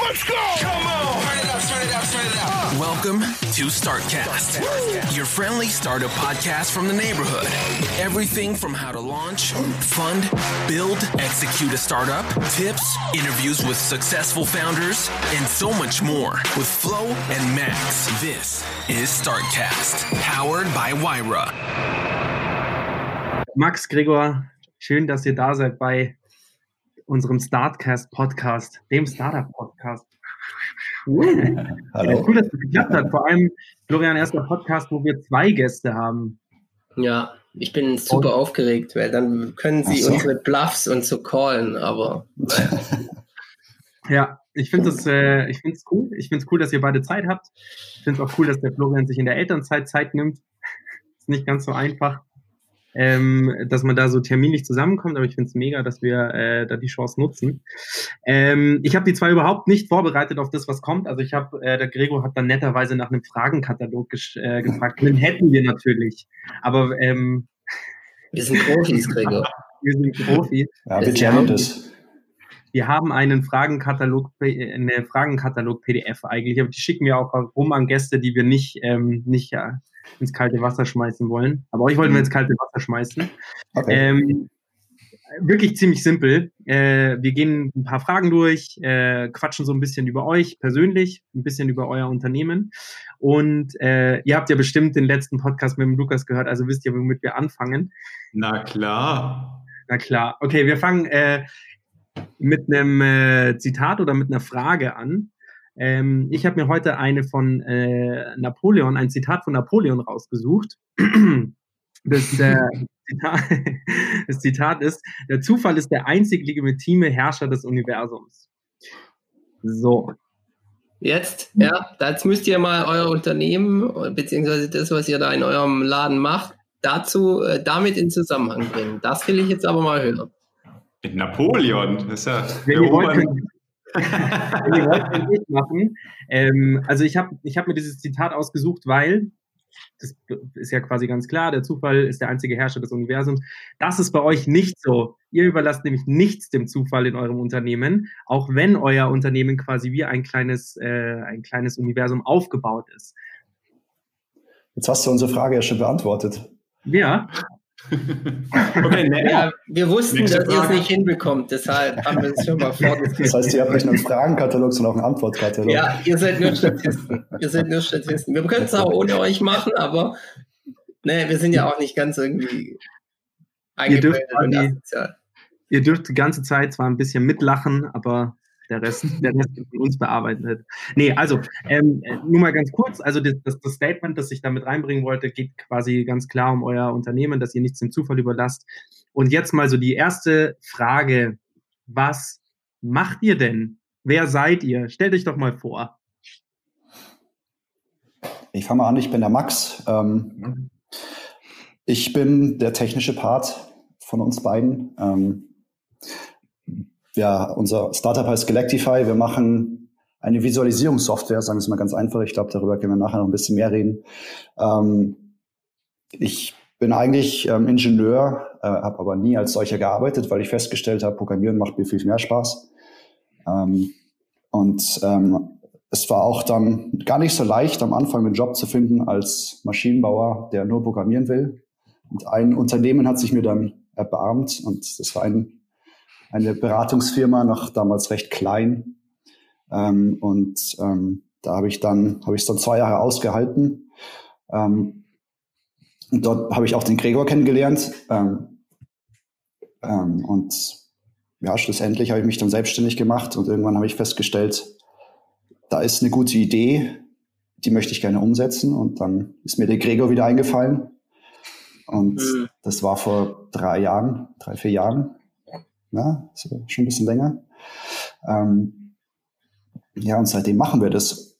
Let's go! Come on! Turn it up, turn it up, turn it up. Welcome to Startcast, your friendly startup podcast from the neighborhood. Everything from how to launch, fund, build, execute a startup, tips, interviews with successful founders, and so much more with Flo and Max. This is Startcast, powered by Wyra. Max, Gregor, schön, dass ihr da seid bei unserem Startcast Podcast, dem Startup Podcast. Hallo. Cool, dass es geklappt hat. Vor allem, Florian, erster Podcast, wo wir zwei Gäste haben. Ja, ich bin super und, aufgeregt, weil dann können sie so. unsere Bluffs und so callen, aber. ja, ich finde es äh, cool. Ich finde es cool, dass ihr beide Zeit habt. Ich finde es auch cool, dass der Florian sich in der Elternzeit Zeit nimmt. ist nicht ganz so einfach ähm, dass man da so terminlich zusammenkommt, aber ich finde es mega, dass wir äh, da die Chance nutzen. Ähm, ich habe die zwei überhaupt nicht vorbereitet auf das, was kommt. Also ich habe, äh, der Gregor hat dann netterweise nach einem Fragenkatalog äh, gefragt. Den hätten wir natürlich. Aber ähm, wir sind Profis, Gregor. wir sind Profis. Ja, wir jammen das. Wir haben einen Fragenkatalog, eine Fragenkatalog-PDF eigentlich, aber die schicken wir auch rum an Gäste, die wir nicht, ähm, nicht ja, ins kalte Wasser schmeißen wollen. Aber euch wollten wir ins kalte Wasser schmeißen. Okay. Ähm, wirklich ziemlich simpel. Äh, wir gehen ein paar Fragen durch, äh, quatschen so ein bisschen über euch persönlich, ein bisschen über euer Unternehmen. Und äh, ihr habt ja bestimmt den letzten Podcast mit dem Lukas gehört, also wisst ihr, womit wir anfangen. Na klar. Na klar. Okay, wir fangen äh, mit einem äh, Zitat oder mit einer Frage an. Ähm, ich habe mir heute eine von äh, Napoleon, ein Zitat von Napoleon rausgesucht. Das, äh, Zitat, das Zitat ist, der Zufall ist der einzig legitime Herrscher des Universums. So. Jetzt, ja, jetzt müsst ihr mal euer Unternehmen, beziehungsweise das, was ihr da in eurem Laden macht, dazu, äh, damit in Zusammenhang bringen. Das will ich jetzt aber mal hören. Mit Napoleon, das ist ja Wenn ihr wollt, nicht machen. Ähm, also ich habe ich hab mir dieses Zitat ausgesucht, weil das ist ja quasi ganz klar, der Zufall ist der einzige Herrscher des Universums. Das ist bei euch nicht so. Ihr überlasst nämlich nichts dem Zufall in eurem Unternehmen, auch wenn euer Unternehmen quasi wie ein kleines, äh, ein kleines Universum aufgebaut ist. Jetzt hast du unsere Frage ja schon beantwortet. Ja. Okay, ne, ja, wir wussten, dass ihr es nicht hinbekommt, deshalb haben wir es schon mal vorgestellt. Das heißt, ihr habt nicht nur einen Fragenkatalog, sondern auch einen Antwortkatalog. Ja, ihr seid nur Statisten. ihr seid nur Statisten. Wir können es auch ohne euch machen, aber ne, wir sind ja auch nicht ganz irgendwie eingebildet und asozial. Ihr dürft die ganze Zeit zwar ein bisschen mitlachen, aber der Rest, der Rest von uns bearbeitet. Nee, also ähm, nur mal ganz kurz, also das, das, das, Statement, das ich damit reinbringen wollte, geht quasi ganz klar um euer Unternehmen, dass ihr nichts dem Zufall überlasst. Und jetzt mal so die erste Frage, was macht ihr denn? Wer seid ihr? Stellt euch doch mal vor. Ich fange mal an, ich bin der Max. Ähm, ich bin der technische Part von uns beiden. Ähm, ja, unser Startup heißt Galactify. Wir machen eine Visualisierungssoftware, sagen wir es mal ganz einfach. Ich glaube, darüber können wir nachher noch ein bisschen mehr reden. Ähm, ich bin eigentlich ähm, Ingenieur, äh, habe aber nie als solcher gearbeitet, weil ich festgestellt habe, Programmieren macht mir viel mehr Spaß. Ähm, und ähm, es war auch dann gar nicht so leicht, am Anfang einen Job zu finden als Maschinenbauer, der nur programmieren will. Und ein Unternehmen hat sich mir dann erbarmt und das war ein eine Beratungsfirma, noch damals recht klein. Ähm, und ähm, da habe ich dann, habe ich dann zwei Jahre ausgehalten. Ähm, und dort habe ich auch den Gregor kennengelernt. Ähm, ähm, und ja, schlussendlich habe ich mich dann selbstständig gemacht und irgendwann habe ich festgestellt, da ist eine gute Idee, die möchte ich gerne umsetzen. Und dann ist mir der Gregor wieder eingefallen. Und mhm. das war vor drei Jahren, drei, vier Jahren ja, so schon ein bisschen länger. Ähm, ja, und seitdem machen wir das.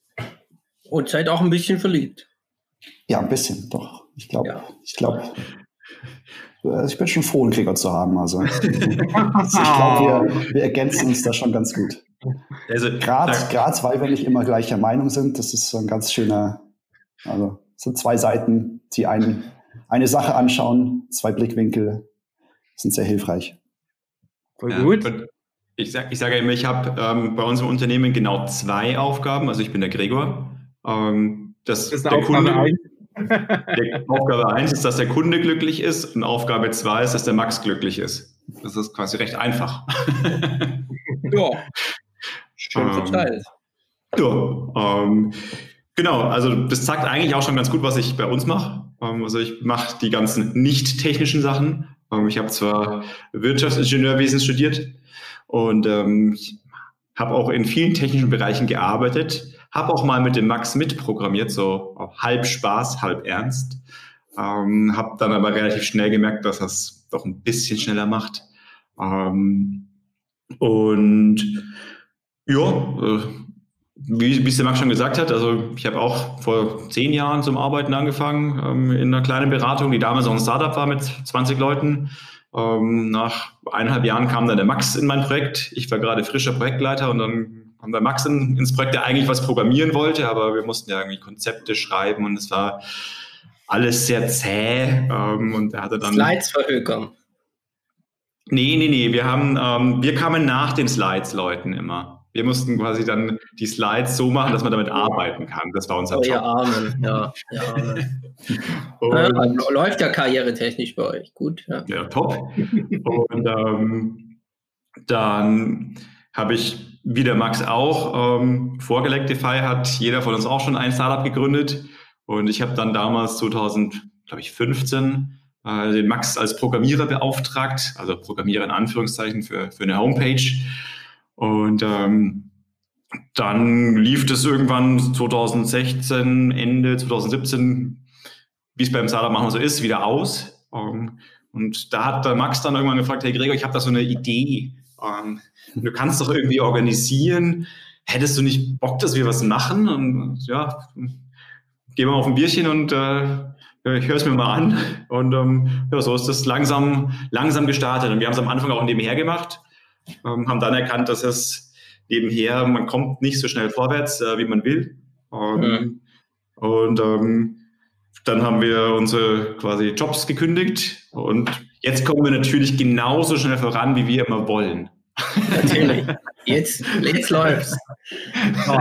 Und seid auch ein bisschen verliebt. Ja, ein bisschen, doch. Ich glaube, ja. ich glaube, äh, ich bin schon froh, einen Krieger zu haben. Also, also ich glaube, wir, wir ergänzen uns da schon ganz gut. Also, Gerade weil wir nicht immer gleicher Meinung sind, das ist so ein ganz schöner, also sind zwei Seiten, die einen, eine Sache anschauen, zwei Blickwinkel, sind sehr hilfreich. Voll gut. Ich sage ich sag immer, ich habe ähm, bei unserem Unternehmen genau zwei Aufgaben. Also ich bin der Gregor. Ähm, das, Das ist der Aufgabe Kunde, eins. der, Aufgabe 1 ist, dass der Kunde glücklich ist und Aufgabe 2 ist, dass der Max glücklich ist. Das ist quasi recht einfach. Ja, schön Ähm, verteilt. Ja, ähm, genau. Also das zeigt eigentlich auch schon ganz gut, was ich bei uns mache. Ähm, also ich mache die ganzen nicht technischen Sachen. Ich habe zwar Wirtschaftsingenieurwesen studiert und ähm, habe auch in vielen technischen Bereichen gearbeitet, habe auch mal mit dem Max mitprogrammiert, so halb Spaß, halb ernst. Ähm, habe dann aber relativ schnell gemerkt, dass das doch ein bisschen schneller macht. Ähm, und ja, äh, wie, wie es der Max schon gesagt hat, also ich habe auch vor zehn Jahren zum Arbeiten angefangen ähm, in einer kleinen Beratung, die damals auch ein Startup war mit 20 Leuten. Ähm, nach eineinhalb Jahren kam dann der Max in mein Projekt. Ich war gerade frischer Projektleiter und dann kam der Max in, ins Projekt, der eigentlich was programmieren wollte, aber wir mussten ja irgendwie Konzepte schreiben und es war alles sehr zäh. Ähm, und er hatte dann Slides verhökern. Nee, nee, nee. Wir haben, ähm, wir kamen nach den Slides-Leuten immer. Wir mussten quasi dann die Slides so machen, dass man damit arbeiten kann. Das war unser Oh, ihr Job. Armen. Ja, ihr Armen. Und, Ja, läuft ja karrieretechnisch bei euch. Gut. Ja. ja, top. Und ähm, dann habe ich, wie der Max auch, ähm, vor Galactify hat jeder von uns auch schon ein Startup gegründet. Und ich habe dann damals 2015 äh, den Max als Programmierer beauftragt, also Programmierer in Anführungszeichen für, für eine Homepage. Und ähm, dann lief das irgendwann 2016, Ende 2017, wie es beim Startup machen so ist, wieder aus. Ähm, und da hat der Max dann irgendwann gefragt, hey Gregor, ich habe da so eine Idee. Ähm, du kannst doch irgendwie organisieren. Hättest du nicht Bock, dass wir was machen? Und ja, gehen wir auf ein Bierchen und äh, ich höre es mir mal an. Und ähm, ja, so ist das langsam, langsam gestartet. Und wir haben es am Anfang auch nebenher gemacht, ähm, haben dann erkannt, dass es nebenher, man kommt nicht so schnell vorwärts, äh, wie man will. Ähm, Und ähm, dann haben wir unsere quasi Jobs gekündigt und jetzt kommen wir natürlich genauso schnell voran, wie wir immer wollen. Natürlich. Jetzt, jetzt läuft's. So.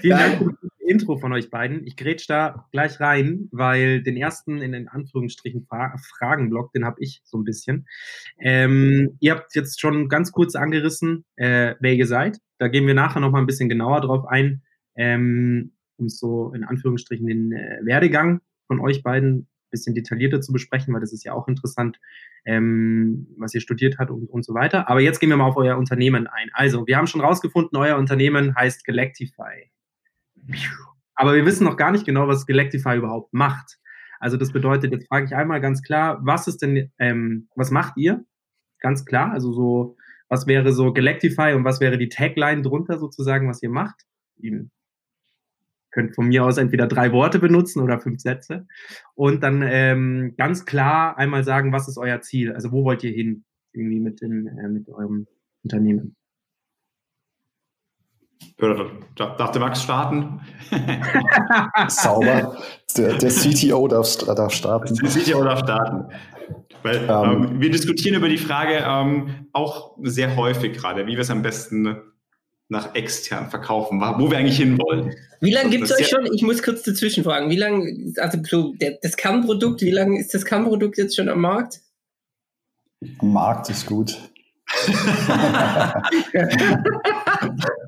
Vielen Dank Intro von euch beiden. Ich grätsch da gleich rein, weil den ersten in den Anführungsstrichen Fra Fragenblock, den habe ich so ein bisschen. Ähm, ihr habt jetzt schon ganz kurz angerissen, äh, wer ihr seid. Da gehen wir nachher noch mal ein bisschen genauer drauf ein, ähm, um so in Anführungsstrichen den äh, Werdegang von euch beiden ein bisschen detaillierter zu besprechen, weil das ist ja auch interessant, ähm, was ihr studiert habt und, und so weiter. Aber jetzt gehen wir mal auf euer Unternehmen ein. Also, wir haben schon rausgefunden, euer Unternehmen heißt Galactify. Aber wir wissen noch gar nicht genau, was Galactify überhaupt macht. Also das bedeutet, jetzt frage ich einmal ganz klar, was ist denn, ähm, was macht ihr? Ganz klar, also so, was wäre so Galactify und was wäre die Tagline drunter sozusagen, was ihr macht? Ihr könnt von mir aus entweder drei Worte benutzen oder fünf Sätze. Und dann ähm, ganz klar einmal sagen, was ist euer Ziel? Also wo wollt ihr hin irgendwie mit, dem, äh, mit eurem Unternehmen? Oder darf der Max starten? Sauber. Der, der CTO darf, darf starten. Der CTO darf starten. Weil Ähm. ähm, wir diskutieren über die Frage ähm, auch sehr häufig gerade, wie wir es am besten nach extern verkaufen, wo wir eigentlich hinwollen. Wie lange Das gibt es euch schon? Ich muss kurz dazwischen fragen. Wie lange, also das Kernprodukt, wie lange ist das Kernprodukt jetzt schon am Markt? Am Markt ist gut.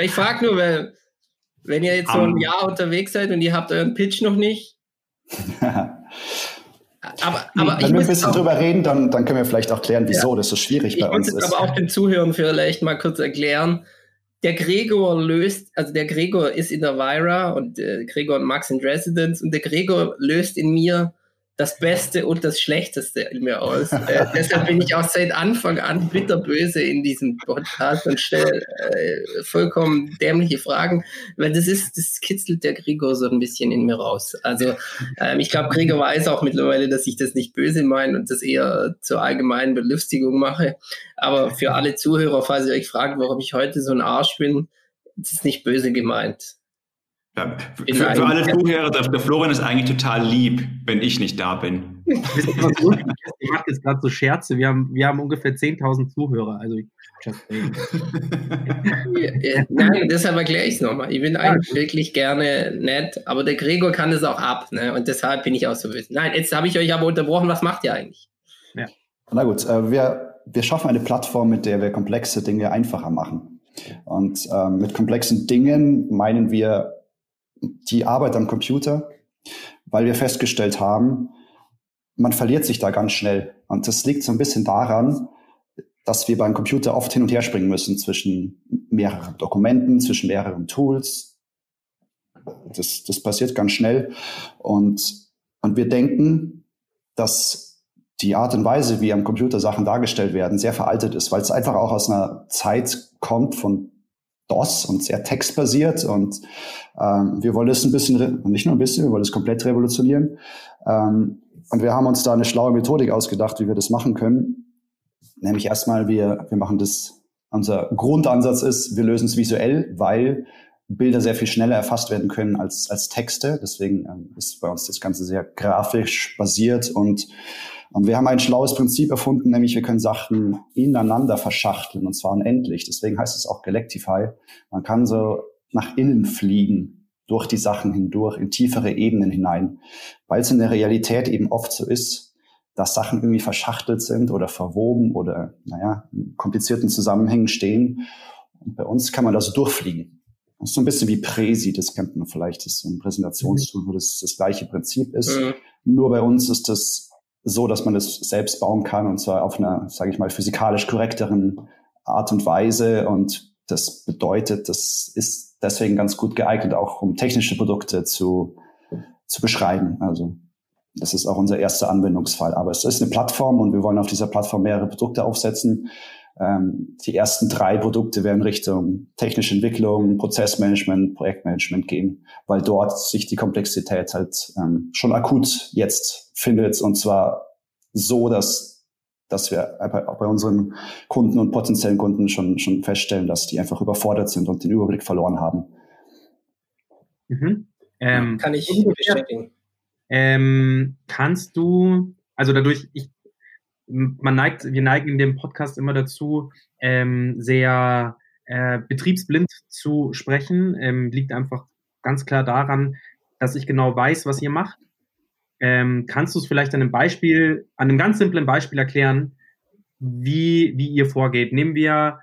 Ich frage nur, weil wenn ihr jetzt so ein Jahr unterwegs seid und ihr habt euren Pitch noch nicht, aber, aber ich Wenn wir ein bisschen auch, drüber reden, dann, dann können wir vielleicht auch klären, wieso das so schwierig ich bei muss uns ist. aber auch den Zuhörern vielleicht mal kurz erklären. Der Gregor löst, also der Gregor ist in der Vira und äh, Gregor und Max in Residence und der Gregor löst in mir das Beste und das Schlechteste in mir aus. Äh, deshalb bin ich auch seit Anfang an bitterböse in diesem Podcast und stelle äh, vollkommen dämliche Fragen, weil das ist, das kitzelt der Gregor so ein bisschen in mir raus. Also ähm, ich glaube, Gregor weiß auch mittlerweile, dass ich das nicht böse meine und das eher zur allgemeinen Belustigung mache. Aber für alle Zuhörer, falls ihr euch fragt, warum ich heute so ein Arsch bin, das ist nicht böse gemeint. Ja, für, für, alle Zuhörer, der Florian ist eigentlich total lieb, wenn ich nicht da bin. Ich mache jetzt gerade so Scherze. Wir haben, wir haben ungefähr 10.000 Zuhörer. Also just ja, Nein, deshalb erkläre ich es nochmal. Ich bin eigentlich wirklich gerne nett, aber der Gregor kann es auch ab. Ne? Und deshalb bin ich auch so wissen. Nein, jetzt habe ich euch aber unterbrochen. Was macht ihr eigentlich? Ja. Na gut, äh, wir, wir schaffen eine Plattform, mit der wir komplexe Dinge einfacher machen. Und äh, mit komplexen Dingen meinen wir die Arbeit am Computer, weil wir festgestellt haben, man verliert sich da ganz schnell. Und das liegt so ein bisschen daran, dass wir beim Computer oft hin und her springen müssen zwischen mehreren Dokumenten, zwischen mehreren Tools. Das, das passiert ganz schnell. Und, und wir denken, dass die Art und Weise, wie am Computer Sachen dargestellt werden, sehr veraltet ist, weil es einfach auch aus einer Zeit kommt von DOS und sehr textbasiert und ähm, wir wollen es ein bisschen, nicht nur ein bisschen, wir wollen es komplett revolutionieren. Ähm, und wir haben uns da eine schlaue Methodik ausgedacht, wie wir das machen können. Nämlich erstmal, wir, wir machen das, unser Grundansatz ist, wir lösen es visuell, weil Bilder sehr viel schneller erfasst werden können als, als Texte. Deswegen ähm, ist bei uns das Ganze sehr grafisch basiert und und wir haben ein schlaues Prinzip erfunden, nämlich wir können Sachen ineinander verschachteln und zwar unendlich. Deswegen heißt es auch Galactify. Man kann so nach innen fliegen, durch die Sachen hindurch, in tiefere Ebenen hinein, weil es in der Realität eben oft so ist, dass Sachen irgendwie verschachtelt sind oder verwoben oder, naja, in komplizierten Zusammenhängen stehen. Und bei uns kann man da so durchfliegen. Das ist so ein bisschen wie Presi, das kennt man vielleicht, das ist so ein Präsentationstool, wo das das gleiche Prinzip ist. Mhm. Nur bei uns ist das so, dass man es selbst bauen kann und zwar auf einer, sage ich mal, physikalisch korrekteren Art und Weise. Und das bedeutet, das ist deswegen ganz gut geeignet, auch um technische Produkte zu, zu beschreiben. Also das ist auch unser erster Anwendungsfall. Aber es ist eine Plattform und wir wollen auf dieser Plattform mehrere Produkte aufsetzen. Ähm, die ersten drei Produkte werden Richtung technische Entwicklung, Prozessmanagement, Projektmanagement gehen, weil dort sich die Komplexität halt ähm, schon akut jetzt findet und zwar so, dass, dass wir auch bei unseren Kunden und potenziellen Kunden schon, schon feststellen, dass die einfach überfordert sind und den Überblick verloren haben. Mhm. Ähm, Kann ich bestätigen. Ähm, kannst du, also dadurch, ich, man neigt, wir neigen in dem Podcast immer dazu, ähm, sehr äh, betriebsblind zu sprechen, ähm, liegt einfach ganz klar daran, dass ich genau weiß, was ihr macht ähm, kannst du es vielleicht an einem Beispiel, an einem ganz simplen Beispiel erklären, wie, wie ihr vorgeht? Nehmen wir,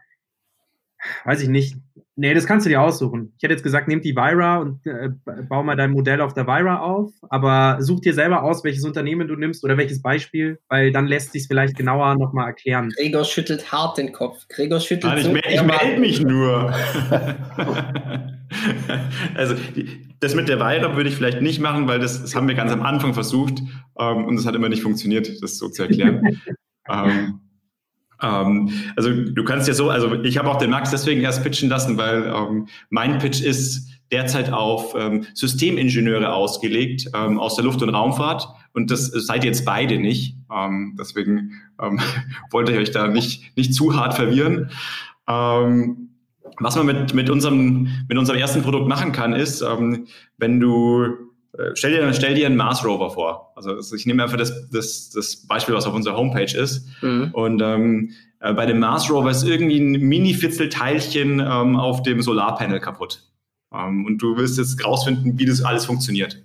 weiß ich nicht, nee, das kannst du dir aussuchen. Ich hätte jetzt gesagt, nimm die Vira und äh, bau mal dein Modell auf der Vira auf, aber such dir selber aus, welches Unternehmen du nimmst oder welches Beispiel, weil dann lässt sich vielleicht genauer nochmal erklären. Gregor schüttelt hart den Kopf. Gregor schüttelt Nein, so ich, ich melde mich nur. also das mit der Weihracht würde ich vielleicht nicht machen, weil das, das haben wir ganz am Anfang versucht ähm, und es hat immer nicht funktioniert, das so zu erklären. ähm, ähm, also du kannst ja so, also ich habe auch den Max deswegen erst pitchen lassen, weil ähm, mein Pitch ist derzeit auf ähm, Systemingenieure ausgelegt ähm, aus der Luft- und Raumfahrt und das seid ihr jetzt beide nicht. deswegen wollte ich euch da nicht, nicht zu hart verwirren. Ähm, was man mit, mit, unserem, mit unserem ersten Produkt machen kann, ist, ähm, wenn du, äh, stell, dir, stell dir einen Mars Rover vor. Also ich nehme einfach das, das, das Beispiel, was auf unserer Homepage ist. Mhm. Und ähm, äh, bei dem Mars Rover ist irgendwie ein Mini-Fitzelteilchen ähm, auf dem Solarpanel kaputt. Ähm, und du willst jetzt rausfinden, wie das alles funktioniert.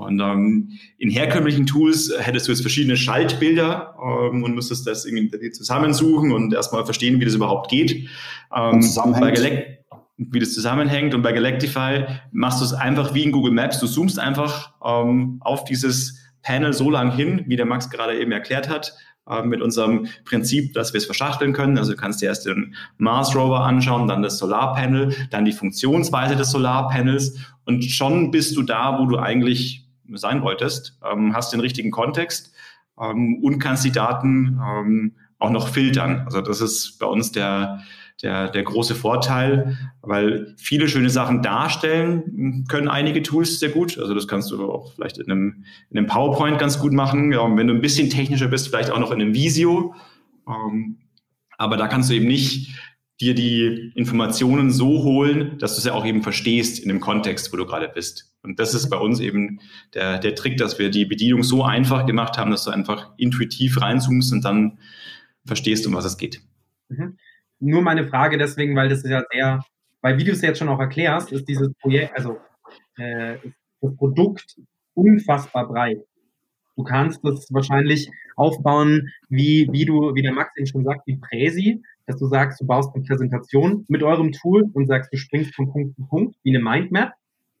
Und ähm, in herkömmlichen Tools hättest du jetzt verschiedene Schaltbilder ähm, und müsstest das irgendwie zusammensuchen und erstmal verstehen, wie das überhaupt geht. Ähm, bei wie das zusammenhängt. Und bei Galactify machst du es einfach wie in Google Maps. Du zoomst einfach ähm, auf dieses Panel so lang hin, wie der Max gerade eben erklärt hat, äh, mit unserem Prinzip, dass wir es verschachteln können. Also du kannst dir erst den Mars Rover anschauen, dann das Solarpanel, dann die Funktionsweise des Solarpanels und schon bist du da, wo du eigentlich sein wolltest, ähm, hast den richtigen Kontext ähm, und kannst die Daten ähm, auch noch filtern. Also das ist bei uns der, der, der große Vorteil, weil viele schöne Sachen darstellen können einige Tools sehr gut. Also das kannst du auch vielleicht in einem, in einem PowerPoint ganz gut machen. Ja, wenn du ein bisschen technischer bist, vielleicht auch noch in einem Visio. Ähm, aber da kannst du eben nicht dir die Informationen so holen, dass du es ja auch eben verstehst in dem Kontext, wo du gerade bist. Und das ist bei uns eben der, der Trick, dass wir die Bedienung so einfach gemacht haben, dass du einfach intuitiv reinzoomst und dann verstehst, um was es geht. Mhm. Nur meine Frage deswegen, weil das ist ja sehr, weil wie du es jetzt schon auch erklärst, ist dieses Projekt, also äh, das Produkt unfassbar breit. Du kannst das wahrscheinlich aufbauen, wie, wie du, wie der Max eben schon sagt, wie Präsi, dass du sagst, du baust eine Präsentation mit eurem Tool und sagst, du springst von Punkt zu Punkt, wie eine Mindmap.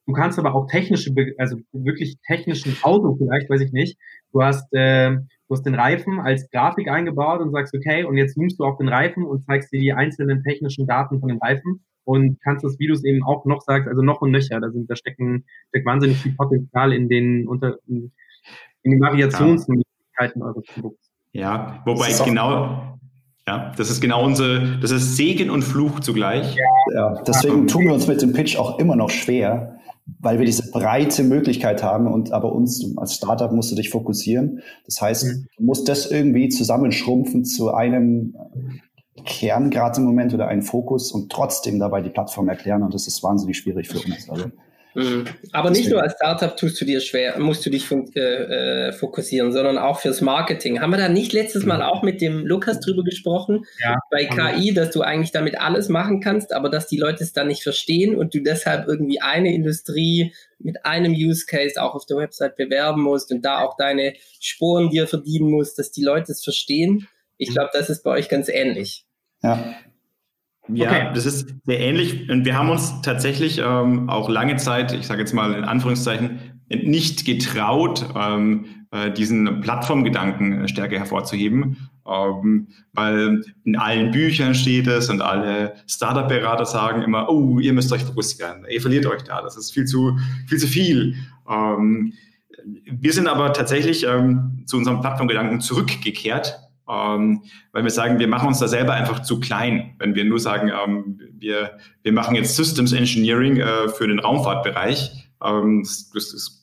Du kannst aber auch technische, also wirklich technischen Auto vielleicht, weiß ich nicht. Du hast, äh, du hast den Reifen als Grafik eingebaut und sagst, okay, und jetzt zoomst du auf den Reifen und zeigst dir die einzelnen technischen Daten von dem Reifen und kannst das, wie du es eben auch noch sagst, also noch und nöcher, da sind, da stecken, steckt wahnsinnig viel Potenzial in den, unter, in, in den Variationsmöglichkeiten eures Produkts. Ja, wobei genau, ja, das ist genau unsere, das ist Segen und Fluch zugleich. Ja, deswegen tun wir uns mit dem Pitch auch immer noch schwer, weil wir diese breite Möglichkeit haben und aber uns als Startup musst du dich fokussieren. Das heißt, mhm. du musst das irgendwie zusammenschrumpfen zu einem Kern gerade im Moment oder einen Fokus und trotzdem dabei die Plattform erklären und das ist wahnsinnig schwierig für uns. Also Mhm. Aber nicht nur als Startup tust du dir schwer, musst du dich äh, äh, fokussieren, sondern auch fürs Marketing. Haben wir da nicht letztes Mal auch mit dem Lukas drüber gesprochen? Ja, bei KI, dass du eigentlich damit alles machen kannst, aber dass die Leute es dann nicht verstehen und du deshalb irgendwie eine Industrie mit einem Use Case auch auf der Website bewerben musst und da auch deine Sporen dir verdienen musst, dass die Leute es verstehen. Ich mhm. glaube, das ist bei euch ganz ähnlich. Ja, ja, okay. das ist sehr ähnlich. Und wir haben uns tatsächlich ähm, auch lange Zeit, ich sage jetzt mal in Anführungszeichen, nicht getraut, ähm, äh, diesen Plattformgedanken stärker hervorzuheben, ähm, weil in allen Büchern steht es und alle Startup-Berater sagen immer, oh, ihr müsst euch fokussieren, ihr verliert euch da, das ist viel zu viel. Zu viel. Ähm, wir sind aber tatsächlich ähm, zu unserem Plattformgedanken zurückgekehrt ähm, weil wir sagen, wir machen uns da selber einfach zu klein. Wenn wir nur sagen, ähm, wir, wir machen jetzt Systems Engineering äh, für den Raumfahrtbereich, ähm, das, das,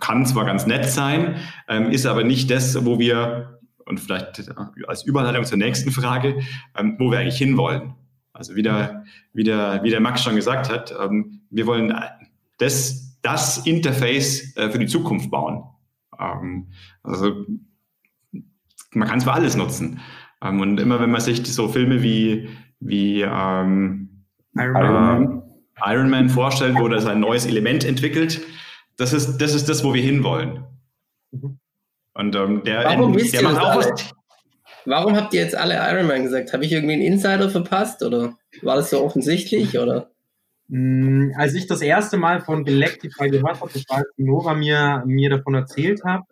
kann zwar ganz nett sein, ähm, ist aber nicht das, wo wir, und vielleicht als Überleitung zur nächsten Frage, ähm, wo wir eigentlich hinwollen. Also wie der, wie der, wie der Max schon gesagt hat, ähm, wir wollen das, das Interface äh, für die Zukunft bauen. also man kann es für alles nutzen. Ähm, und immer wenn man sich so Filme wie, wie ähm, Iron, Man. Äh, Iron Man vorstellt, wo das ein neues Element entwickelt, das ist das, ist das wo wir hinwollen. Mhm. Und ähm, der, Warum der macht auch was. Warum habt ihr jetzt alle Iron Man gesagt? Habe ich irgendwie einen Insider verpasst oder war das so offensichtlich oder? Mm, als ich das erste Mal von Galactify gehört habe, das war, als Nora mir, mir davon erzählt hat,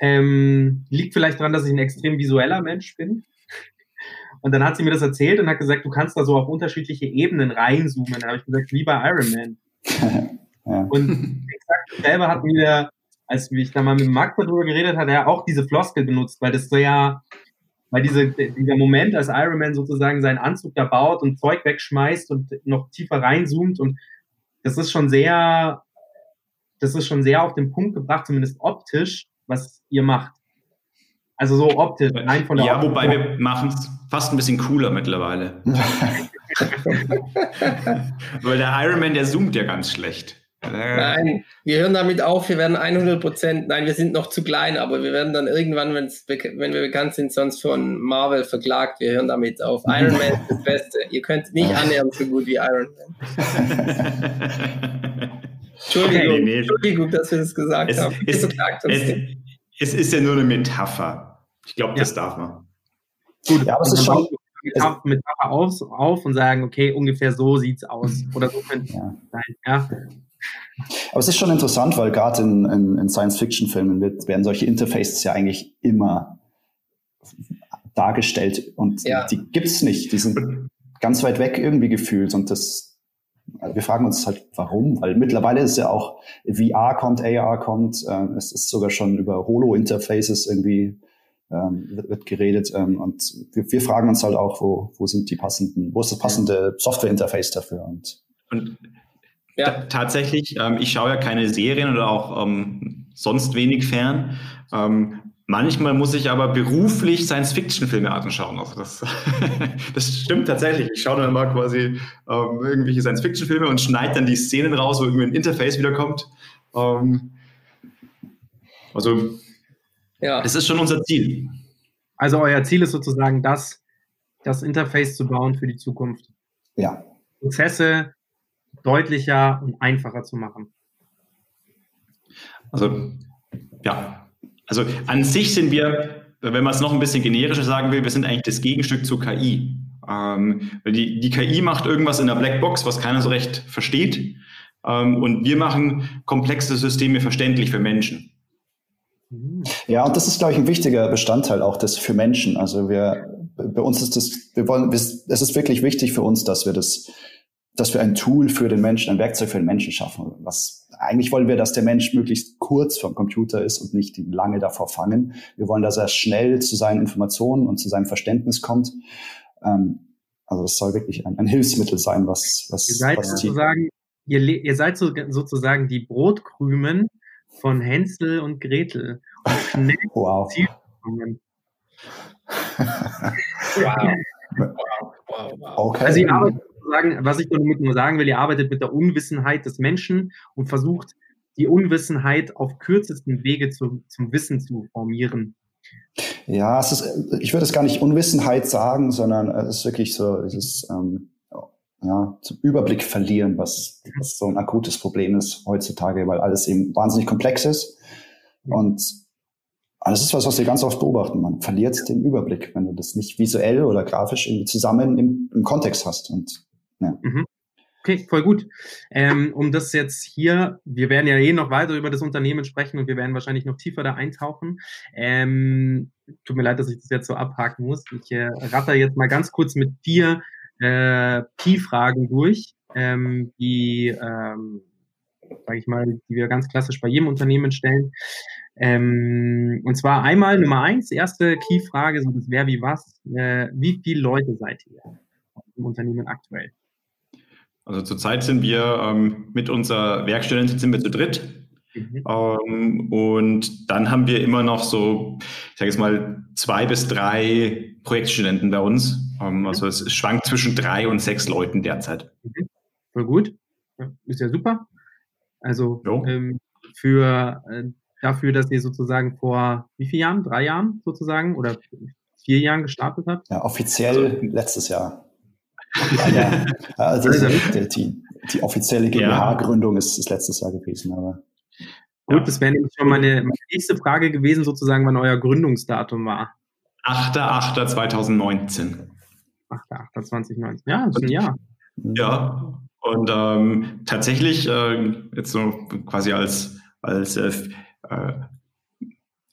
ähm, liegt vielleicht daran, dass ich ein extrem visueller Mensch bin. Und dann hat sie mir das erzählt und hat gesagt, du kannst da so auf unterschiedliche Ebenen reinzoomen. Da habe ich gesagt, wie bei Iron Man. ja. Und exakt selber hat mir, als ich da mal mit Max darüber geredet hat, er auch diese Floskel benutzt, weil das so ja, weil diese, dieser Moment, als Iron Man sozusagen seinen Anzug da baut und Zeug wegschmeißt und noch tiefer reinzoomt und das ist schon sehr, das ist schon sehr auf den Punkt gebracht, zumindest optisch, was ihr macht. Also so optisch, rein von der Ja, Optik. wobei wir machen es fast ein bisschen cooler mittlerweile. Weil der Ironman, der zoomt ja ganz schlecht. Nein, wir hören damit auf, wir werden 100 Prozent, nein, wir sind noch zu klein, aber wir werden dann irgendwann, wenn wir bekannt sind, sonst von Marvel verklagt, wir hören damit auf. Iron Man ist das Beste. Ihr könnt nicht annähernd so gut wie Iron Man. Entschuldigung, nee, nee. Entschuldigung, dass wir das gesagt es, haben. Es, es, es, ist ja nur eine Metapher. Ich glaube, das ja. darf man. Gut, ja, aber es ist schon Metapher, Metapher auf, auf und sagen, okay, ungefähr so sieht es aus. Oder so könnte es ja. sein. Ja. Aber es ist schon interessant, weil gerade in, in, in Science-Fiction-Filmen werden solche Interfaces ja eigentlich immer dargestellt und ja. die gibt es nicht. Die sind ganz weit weg irgendwie gefühlt und das, wir fragen uns halt, warum? Weil mittlerweile ist ja auch VR kommt, AR kommt, äh, es ist sogar schon über Holo-Interfaces irgendwie ähm, wird, wird geredet ähm, und wir, wir fragen uns halt auch, wo, wo sind die passenden, wo ist das passende Software-Interface dafür? Und, und ja. tatsächlich, ähm, ich schaue ja keine Serien oder auch ähm, sonst wenig fern. Ähm, Manchmal muss ich aber beruflich Science-Fiction-Filme anschauen. Also das, das stimmt tatsächlich. Ich schaue dann mal quasi ähm, irgendwelche Science-Fiction-Filme und schneide dann die Szenen raus, wo irgendwie ein Interface wiederkommt. Ähm, also ja. das ist schon unser Ziel. Also euer Ziel ist sozusagen das, das Interface zu bauen für die Zukunft. Ja. Prozesse deutlicher und einfacher zu machen. Also ja, also an sich sind wir, wenn man es noch ein bisschen generischer sagen will, wir sind eigentlich das Gegenstück zur KI. Ähm, die, die KI macht irgendwas in der Blackbox, was keiner so recht versteht. Ähm, und wir machen komplexe Systeme verständlich für Menschen. Ja, und das ist, glaube ich, ein wichtiger Bestandteil auch des für Menschen. Also wir, bei uns ist das, wir wollen, es ist wirklich wichtig für uns, dass wir das, dass wir ein Tool für den Menschen, ein Werkzeug für den Menschen schaffen, was eigentlich wollen wir, dass der Mensch möglichst kurz vom Computer ist und nicht lange davor fangen. Wir wollen, dass er schnell zu seinen Informationen und zu seinem Verständnis kommt. Ähm, also das soll wirklich ein, ein, Hilfsmittel sein, was, was, ihr seid was sozusagen, ihr, ihr seid so, sozusagen die Brotkrümen von Hänsel und Gretel. Und schnell wow. wow. wow. Wow, wow. Okay. Also ihr arbeitet sagen, was ich damit nur sagen will, ihr arbeitet mit der Unwissenheit des Menschen und versucht, die Unwissenheit auf kürzesten Wege zu, zum Wissen zu formieren. Ja, es ist, ich würde es gar nicht Unwissenheit sagen, sondern es ist wirklich so, dieses, ähm, ja, zum Überblick verlieren, was, was so ein akutes Problem ist heutzutage, weil alles eben wahnsinnig komplex ist. Und das ist was, was wir ganz oft beobachten. Man verliert den Überblick, wenn du das nicht visuell oder grafisch irgendwie zusammen im, im Kontext hast. Und Mhm. Okay, voll gut. Ähm, um das jetzt hier, wir werden ja eh noch weiter über das Unternehmen sprechen und wir werden wahrscheinlich noch tiefer da eintauchen. Ähm, tut mir leid, dass ich das jetzt so abhaken muss. Ich äh, ratter jetzt mal ganz kurz mit dir äh, Key-Fragen durch, ähm, die, ähm, sage ich mal, die wir ganz klassisch bei jedem Unternehmen stellen. Ähm, und zwar einmal Nummer eins, erste Key-Frage, so das Wer wie was. Äh, wie viele Leute seid ihr im Unternehmen aktuell? Also zurzeit sind wir ähm, mit unserer Werkstudentin sind wir zu dritt. Mhm. Ähm, und dann haben wir immer noch so, ich sage jetzt mal, zwei bis drei Projektstudenten bei uns. Ähm, also es, schwankt zwischen drei und sechs Leuten derzeit. Mhm. Voll gut. Ist ja super. Also ähm, für äh, dafür, dass ihr sozusagen vor wie vielen Jahren? Drei Jahren sozusagen oder vier Jahren gestartet habt? Ja, offiziell also, letztes Jahr. Ja, also, also die, die, die offizielle GmbH-Gründung ist, ist letztes Jahr gewesen, aber. Gut, das wäre nämlich schon meine, meine nächste Frage gewesen, sozusagen, wann euer Gründungsdatum war. 8.8.2019. 8.8.2019. Ja, das ist ein Jahr. Ja, und ähm, tatsächlich, äh, jetzt so quasi als, als äh,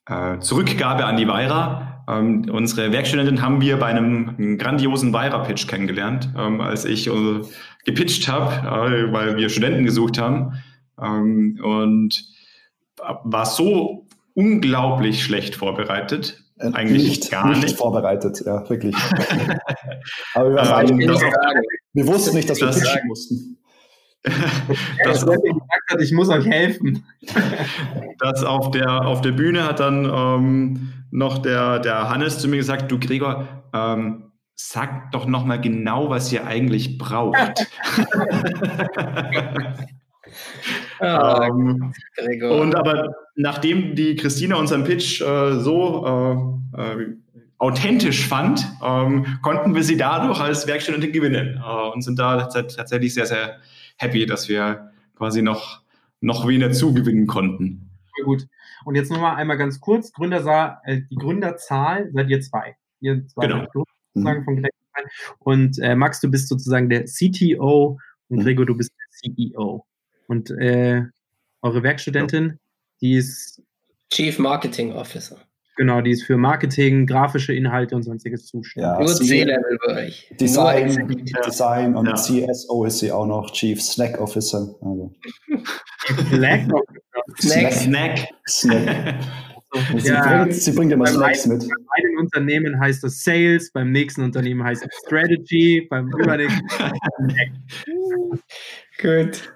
äh, Zurückgabe an die Weira, ähm, unsere Werkstudentin haben wir bei einem grandiosen Weira-Pitch kennengelernt, ähm, als ich äh, gepitcht habe, äh, weil wir Studenten gesucht haben. Ähm, und war so unglaublich schlecht vorbereitet. Äh, Eigentlich nicht, gar nicht. nicht vorbereitet, ja, wirklich. Aber wir, ähm, nicht, wir wussten nicht, dass wir das, pitchen mussten. das, ja, gesagt hat, ich muss euch helfen. das auf der, auf der Bühne hat dann ähm, noch der, der Hannes zu mir gesagt, du Gregor, ähm, sag doch noch mal genau, was ihr eigentlich braucht. oh, ähm, und aber nachdem die Christina unseren Pitch äh, so äh, äh, authentisch fand, ähm, konnten wir sie dadurch als Werkstudentin gewinnen äh, und sind da tatsächlich sehr, sehr happy, dass wir quasi noch, noch wen dazu gewinnen konnten. Sehr gut. Und jetzt nochmal einmal ganz kurz, Gründersaal, äh, die Gründerzahl seid ihr zwei. Ihr zwei genau. sozusagen von Und äh, Max, du bist sozusagen der CTO und mhm. Gregor, du bist der CEO. Und äh, eure Werkstudentin, die ist Chief Marketing Officer. Genau, die ist für Marketing, grafische Inhalte und sonstiges zuständig. Ja, Nur C-Level-Bereich. Design, Design und ja. CSO ist sie auch noch, Chief Snack Officer. Also. Snack? Snack. Snack. Snack. Sie, ja, bringt, sie bringt immer Snacks mit. Beim einen Unternehmen heißt das Sales, beim nächsten Unternehmen heißt es Strategy, beim übernächsten Gut.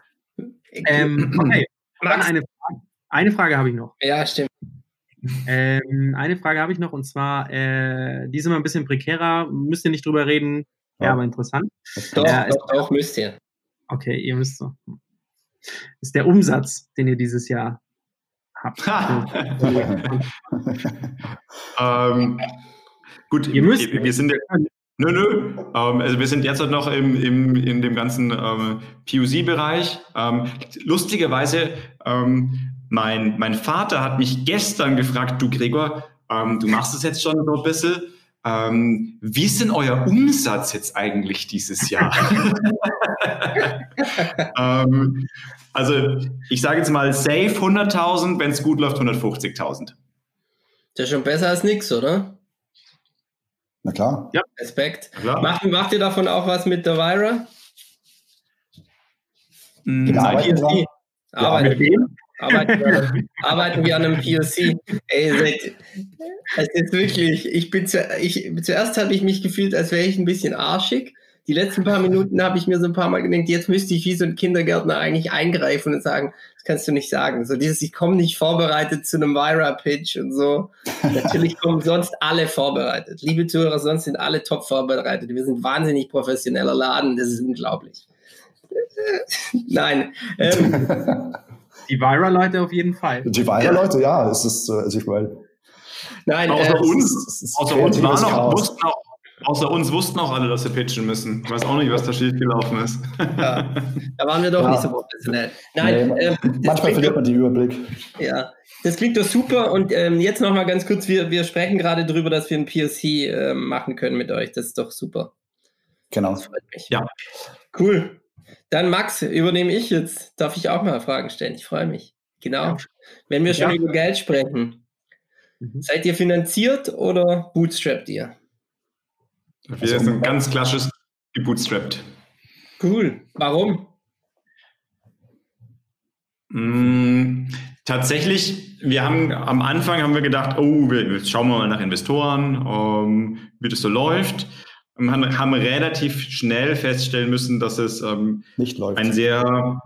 Ähm, okay, dann eine Frage. Eine Frage habe ich noch. Ja, stimmt. Ähm, eine Frage habe ich noch und zwar, äh, die ist immer ein bisschen prekärer, müsst ihr nicht drüber reden, ja, ja aber interessant. Doch, äh, doch, doch, müsst ihr. Okay, ihr müsst so. Ist der Umsatz, den ihr dieses Jahr habt. ähm, gut, ihr müsst, wir sind ja, Nö, nö. Ähm, also wir sind jetzt noch im, im, in dem ganzen ähm, POC-Bereich. Ähm, lustigerweise, ähm, mein, mein Vater hat mich gestern gefragt, du Gregor, ähm, du machst es jetzt schon so ein bisschen. Ähm, wie ist denn euer Umsatz jetzt eigentlich dieses Jahr? also ich sage jetzt mal safe 100.000, wenn es gut läuft 150.000. Das ist schon besser als nichts, oder? Na klar. Ja. Respekt. Klar. Macht, macht ihr davon auch was mit der Vira? Mhm. Arbeiten, POC. Arbeiten, wir, arbeiten, wir an einem POC. Ey, es ist wirklich, ich bin zu, ich, zuerst habe ich mich gefühlt, als wäre ich ein bisschen arschig die letzten paar Minuten habe ich mir so ein paar Mal gedacht, jetzt müsste ich wie so ein Kindergärtner eigentlich eingreifen und sagen, das kannst du nicht sagen. So dieses, ich komme nicht vorbereitet zu einem Vira-Pitch und so. Natürlich kommen sonst alle vorbereitet. Liebe Zuhörer, sonst sind alle top vorbereitet. Wir sind wahnsinnig professioneller Laden, das ist unglaublich. Nein. Ähm, die Vira-Leute auf jeden Fall. Die Vira-Leute, ja, es ist, also ich meine. Nein, außer äh, uns, außer uns waren noch, wussten auch Außer uns wussten auch alle, dass wir pitchen müssen. Ich weiß auch nicht, was da schief gelaufen ist. Ja, da waren wir doch ja. nicht so professionell. Nein, nee, äh, manchmal verliert man den Überblick. Ja, das klingt doch super. Und ähm, jetzt noch mal ganz kurz: wir, wir sprechen gerade darüber, dass wir ein POC äh, machen können mit euch. Das ist doch super. Genau. Das freut mich. Ja. Cool. Dann, Max, übernehme ich jetzt. Darf ich auch mal Fragen stellen? Ich freue mich. Genau. Ja. Wenn wir schon ja. über Geld sprechen, mhm. seid ihr finanziert oder bootstrapped ihr? Wir also, sind ganz klassisch gebootstrapped. Cool. Warum? Mm, tatsächlich, wir haben am Anfang haben wir gedacht, oh, wir, schauen wir mal nach Investoren, um, wie das so läuft. Und haben, haben relativ schnell feststellen müssen, dass es ähm, Nicht läuft. ein sehr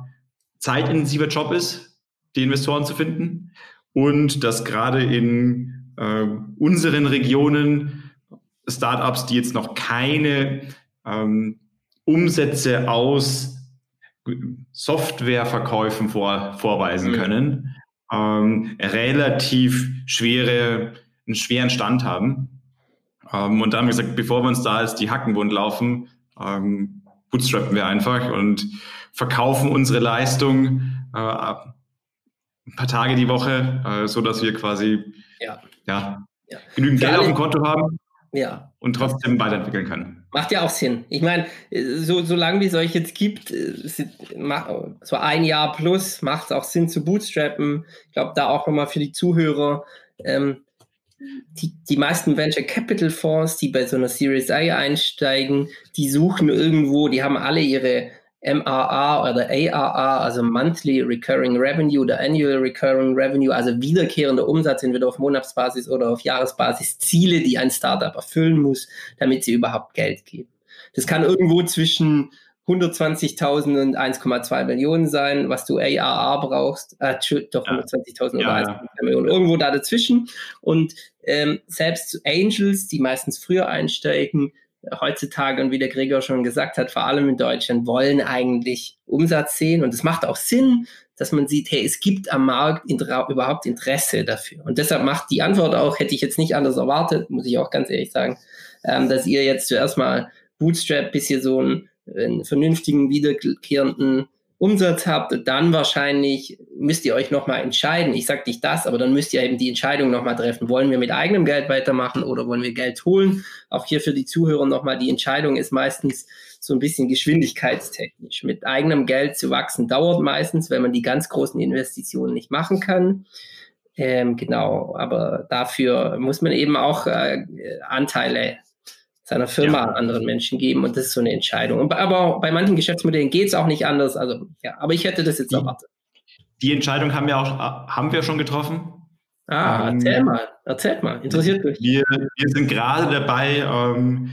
zeitintensiver Job ist, die Investoren zu finden. Und dass gerade in äh, unseren Regionen Startups, die jetzt noch keine ähm, Umsätze aus Softwareverkäufen vor, vorweisen mhm. können, ähm, relativ schwere, einen schweren Stand haben. Ähm, und da haben wir gesagt, bevor wir uns da als die Hacken wund laufen, ähm, bootstrappen wir einfach und verkaufen unsere Leistung äh, ein paar Tage die Woche, äh, so dass wir quasi ja. Ja, ja. genügend Geld auf dem Konto haben ja. Und trotzdem weiterentwickeln können. Macht ja auch Sinn. Ich meine, so, solange wie es euch jetzt gibt, so ein Jahr plus, macht es auch Sinn zu bootstrappen. Ich glaube, da auch nochmal für die Zuhörer, ähm, die, die meisten Venture Capital Fonds, die bei so einer Series A einsteigen, die suchen irgendwo, die haben alle ihre MRR oder ARR, also Monthly Recurring Revenue oder Annual Recurring Revenue, also wiederkehrender Umsatz, entweder auf Monatsbasis oder auf Jahresbasis, Ziele, die ein Startup erfüllen muss, damit sie überhaupt Geld geben. Das kann irgendwo zwischen 120.000 und 1,2 Millionen sein, was du ARR brauchst. Äh, doch, 120.000 ja. oder 1,2 ja. Millionen. Irgendwo da dazwischen. Und ähm, selbst Angels, die meistens früher einsteigen, heutzutage und wie der Gregor schon gesagt hat, vor allem in Deutschland wollen eigentlich Umsatz sehen und es macht auch Sinn, dass man sieht, hey, es gibt am Markt überhaupt Interesse dafür. Und deshalb macht die Antwort auch, hätte ich jetzt nicht anders erwartet, muss ich auch ganz ehrlich sagen, ähm, dass ihr jetzt zuerst mal Bootstrap, bis ihr so einen, einen vernünftigen, wiederkehrenden Umsatz habt, dann wahrscheinlich müsst ihr euch nochmal entscheiden. Ich sage nicht das, aber dann müsst ihr eben die Entscheidung nochmal treffen. Wollen wir mit eigenem Geld weitermachen oder wollen wir Geld holen? Auch hier für die Zuhörer nochmal, die Entscheidung ist meistens so ein bisschen geschwindigkeitstechnisch. Mit eigenem Geld zu wachsen dauert meistens, wenn man die ganz großen Investitionen nicht machen kann. Ähm, genau, aber dafür muss man eben auch äh, Anteile seiner Firma ja. an anderen Menschen geben und das ist so eine Entscheidung. Aber bei manchen Geschäftsmodellen geht es auch nicht anders. Also ja, aber ich hätte das jetzt die, erwartet. Die Entscheidung haben wir auch haben wir schon getroffen. Ah, ähm, erzähl mal, erzähl mal, interessiert mich. Wir, wir sind gerade dabei, ähm,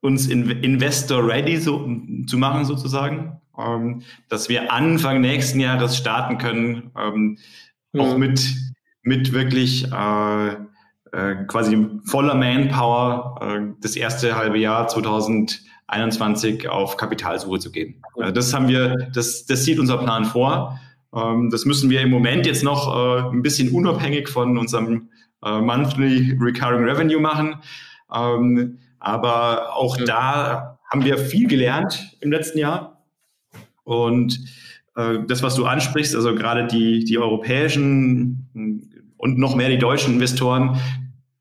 uns in, Investor ready so, zu machen sozusagen, ähm, dass wir Anfang nächsten Jahres starten können, ähm, mhm. auch mit mit wirklich äh, äh, quasi voller Manpower äh, das erste halbe Jahr 2021 auf Kapitalsuche zu gehen. Also das haben wir, das, das sieht unser Plan vor. Ähm, das müssen wir im Moment jetzt noch äh, ein bisschen unabhängig von unserem äh, Monthly Recurring Revenue machen. Ähm, aber auch mhm. da haben wir viel gelernt im letzten Jahr. Und äh, das, was du ansprichst, also gerade die, die europäischen und noch mehr die deutschen Investoren,